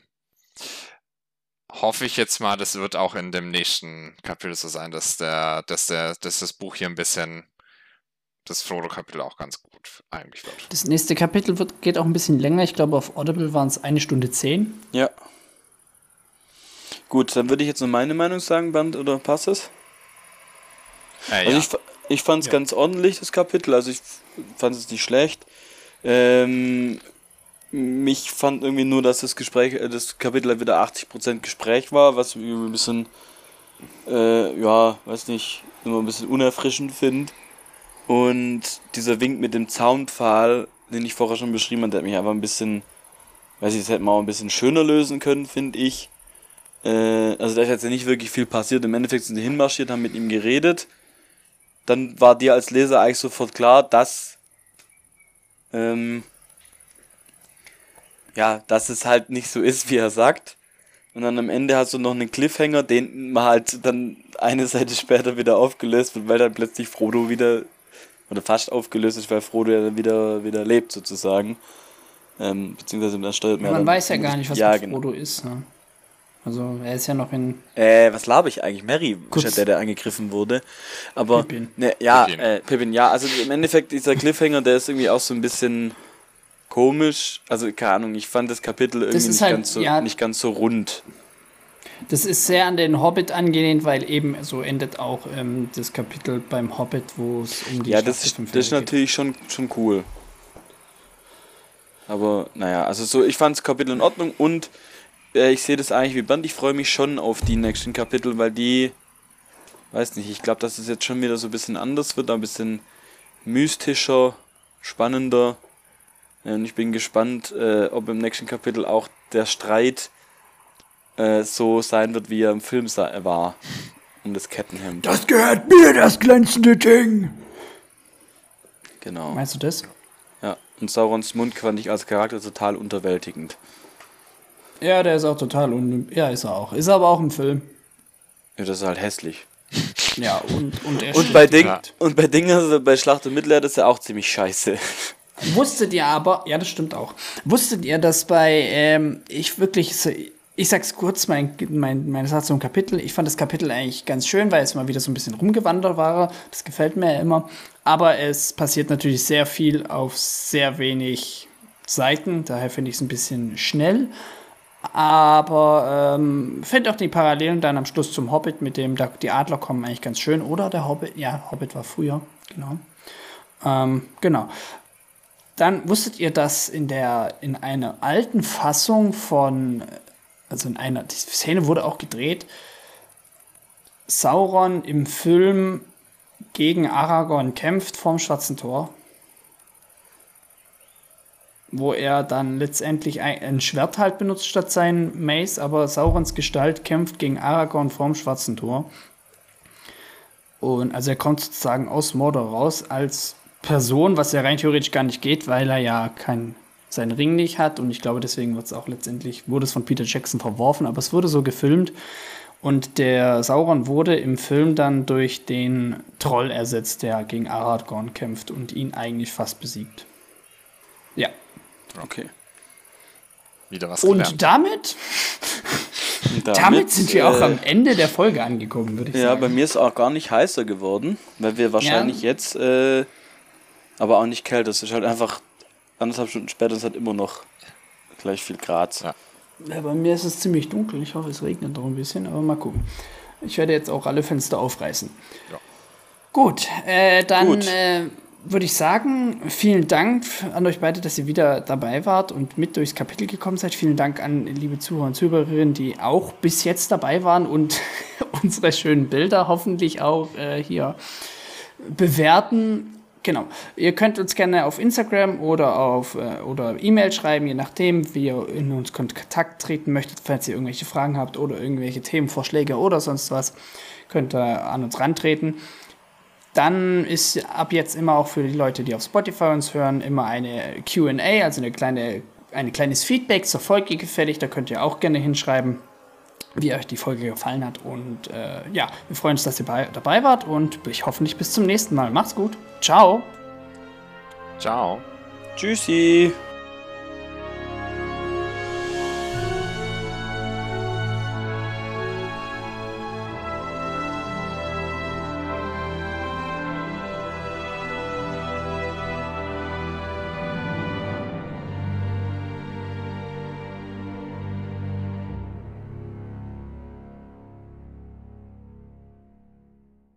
hoffe ich jetzt mal, das wird auch in dem nächsten Kapitel so sein, dass der, dass der, dass das Buch hier ein bisschen das Frodo-Kapitel auch ganz gut eigentlich wird. Das nächste Kapitel wird, geht auch ein bisschen länger. Ich glaube, auf Audible waren es eine Stunde zehn. Ja. Gut, dann würde ich jetzt nur meine Meinung sagen, Band, oder passt es? Äh, also ja. ich, ich fand es ja. ganz ordentlich, das Kapitel. Also ich fand es nicht schlecht. Ähm, mich fand irgendwie nur, dass das Gespräch, äh, das Kapitel wieder 80% Gespräch war, was ich ein bisschen, äh, ja, weiß nicht, immer ein bisschen unerfrischend finde. Und dieser Wink mit dem Zaunpfahl, den ich vorher schon beschrieben habe, der hat mich einfach ein bisschen weiß ich, das hätte man auch ein bisschen schöner lösen können, finde ich. Äh, also da ist jetzt ja nicht wirklich viel passiert. Im Endeffekt sind sie hinmarschiert, haben mit ihm geredet. Dann war dir als Leser eigentlich sofort klar, dass ähm, ja, dass es halt nicht so ist, wie er sagt. Und dann am Ende hast du noch einen Cliffhanger, den man halt dann eine Seite später wieder aufgelöst wird, weil dann plötzlich Frodo wieder, oder fast aufgelöst ist, weil Frodo ja dann wieder, wieder lebt sozusagen. Ähm, beziehungsweise dann steuert man. Ja, man weiß ja gar nicht, was ja, genau. Frodo ist. Ne? Also er ist ja noch in. Äh, was laber ich eigentlich? Mary Kurz. ist ja der, der angegriffen wurde. Aber. Pippin. Ne, ja, Pippin. Äh, Pippin, ja, also im Endeffekt dieser Cliffhanger, der ist irgendwie auch so ein bisschen komisch. Also, keine Ahnung, ich fand das Kapitel irgendwie das nicht, halt, ganz so, ja, nicht ganz so rund. Das ist sehr an den Hobbit angelehnt, weil eben so endet auch ähm, das Kapitel beim Hobbit, wo es um die Ja, das, ist, das ist natürlich schon, schon cool. Aber naja, also so, ich fand das Kapitel in Ordnung und äh, ich sehe das eigentlich wie Band. Ich freue mich schon auf die nächsten Kapitel, weil die, weiß nicht, ich glaube, dass es jetzt schon wieder so ein bisschen anders wird, ein bisschen mystischer, spannender. Und ich bin gespannt, äh, ob im nächsten Kapitel auch der Streit äh, so sein wird, wie er im Film war. Um das Kettenhemd. Das gehört mir, das glänzende Ding! Genau. Meinst du das? Ja, und Saurons Mund fand ich als Charakter total unterwältigend. Ja, der ist auch total un... Ja, ist er auch. Ist er aber auch im Film. Ja, das ist halt hässlich. Ja, und, und er und bei Ding Und bei Dingen, also bei Schlacht um Mittelerde ist er auch ziemlich scheiße. Wusstet ihr aber, ja, das stimmt auch. Wusstet ihr, dass bei, ähm, ich wirklich, ich sag's kurz, mein, mein, meine Sache zum Kapitel. Ich fand das Kapitel eigentlich ganz schön, weil es mal wieder so ein bisschen rumgewandert war. Das gefällt mir ja immer. Aber es passiert natürlich sehr viel auf sehr wenig Seiten. Daher finde ich es ein bisschen schnell. Aber ähm, finde auch die Parallelen dann am Schluss zum Hobbit, mit dem da, die Adler kommen, eigentlich ganz schön. Oder der Hobbit, ja, Hobbit war früher, genau. Ähm, genau. Dann wusstet ihr, dass in der in einer alten Fassung von, also in einer, die Szene wurde auch gedreht, Sauron im Film gegen Aragorn kämpft vorm Schwarzen Tor. Wo er dann letztendlich ein, Schwert halt benutzt statt sein Mace, aber Saurons Gestalt kämpft gegen Aragorn vorm Schwarzen Tor. Und also er kommt sozusagen aus Mordor raus als Person, was ja rein theoretisch gar nicht geht, weil er ja kein, seinen Ring nicht hat und ich glaube, deswegen wird es auch letztendlich, wurde es von Peter Jackson verworfen, aber es wurde so gefilmt und der Sauron wurde im Film dann durch den Troll ersetzt, der gegen Aragorn kämpft und ihn eigentlich fast besiegt. Ja. Okay. Wieder was gelernt. Und damit, damit, damit, sind wir auch äh, am Ende der Folge angekommen, würde ich ja, sagen. Ja, bei mir ist es auch gar nicht heißer geworden, weil wir wahrscheinlich ja. jetzt äh, aber auch nicht kälter. Es ist halt einfach anderthalb Stunden später, es hat immer noch gleich viel Grad. Ja. ja. bei mir ist es ziemlich dunkel. Ich hoffe, es regnet noch ein bisschen, aber mal gucken. Ich werde jetzt auch alle Fenster aufreißen. Ja. Gut, äh, dann äh, würde ich sagen, vielen Dank an euch beide, dass ihr wieder dabei wart und mit durchs Kapitel gekommen seid. Vielen Dank an liebe Zuhörer und Zuhörerinnen, die auch bis jetzt dabei waren und unsere schönen Bilder hoffentlich auch äh, hier bewerten. Genau. Ihr könnt uns gerne auf Instagram oder auf äh, oder E-Mail schreiben, je nachdem, wie ihr in uns Kontakt treten möchtet, falls ihr irgendwelche Fragen habt oder irgendwelche Themenvorschläge oder sonst was, könnt ihr an uns rantreten. Dann ist ab jetzt immer auch für die Leute, die auf Spotify uns hören, immer eine QA, also eine kleine, ein kleines Feedback zur Folge gefällig. Da könnt ihr auch gerne hinschreiben wie euch die Folge gefallen hat. Und äh, ja, wir freuen uns, dass ihr bei, dabei wart und ich hoffentlich bis zum nächsten Mal. Macht's gut. Ciao. Ciao. Tschüssi.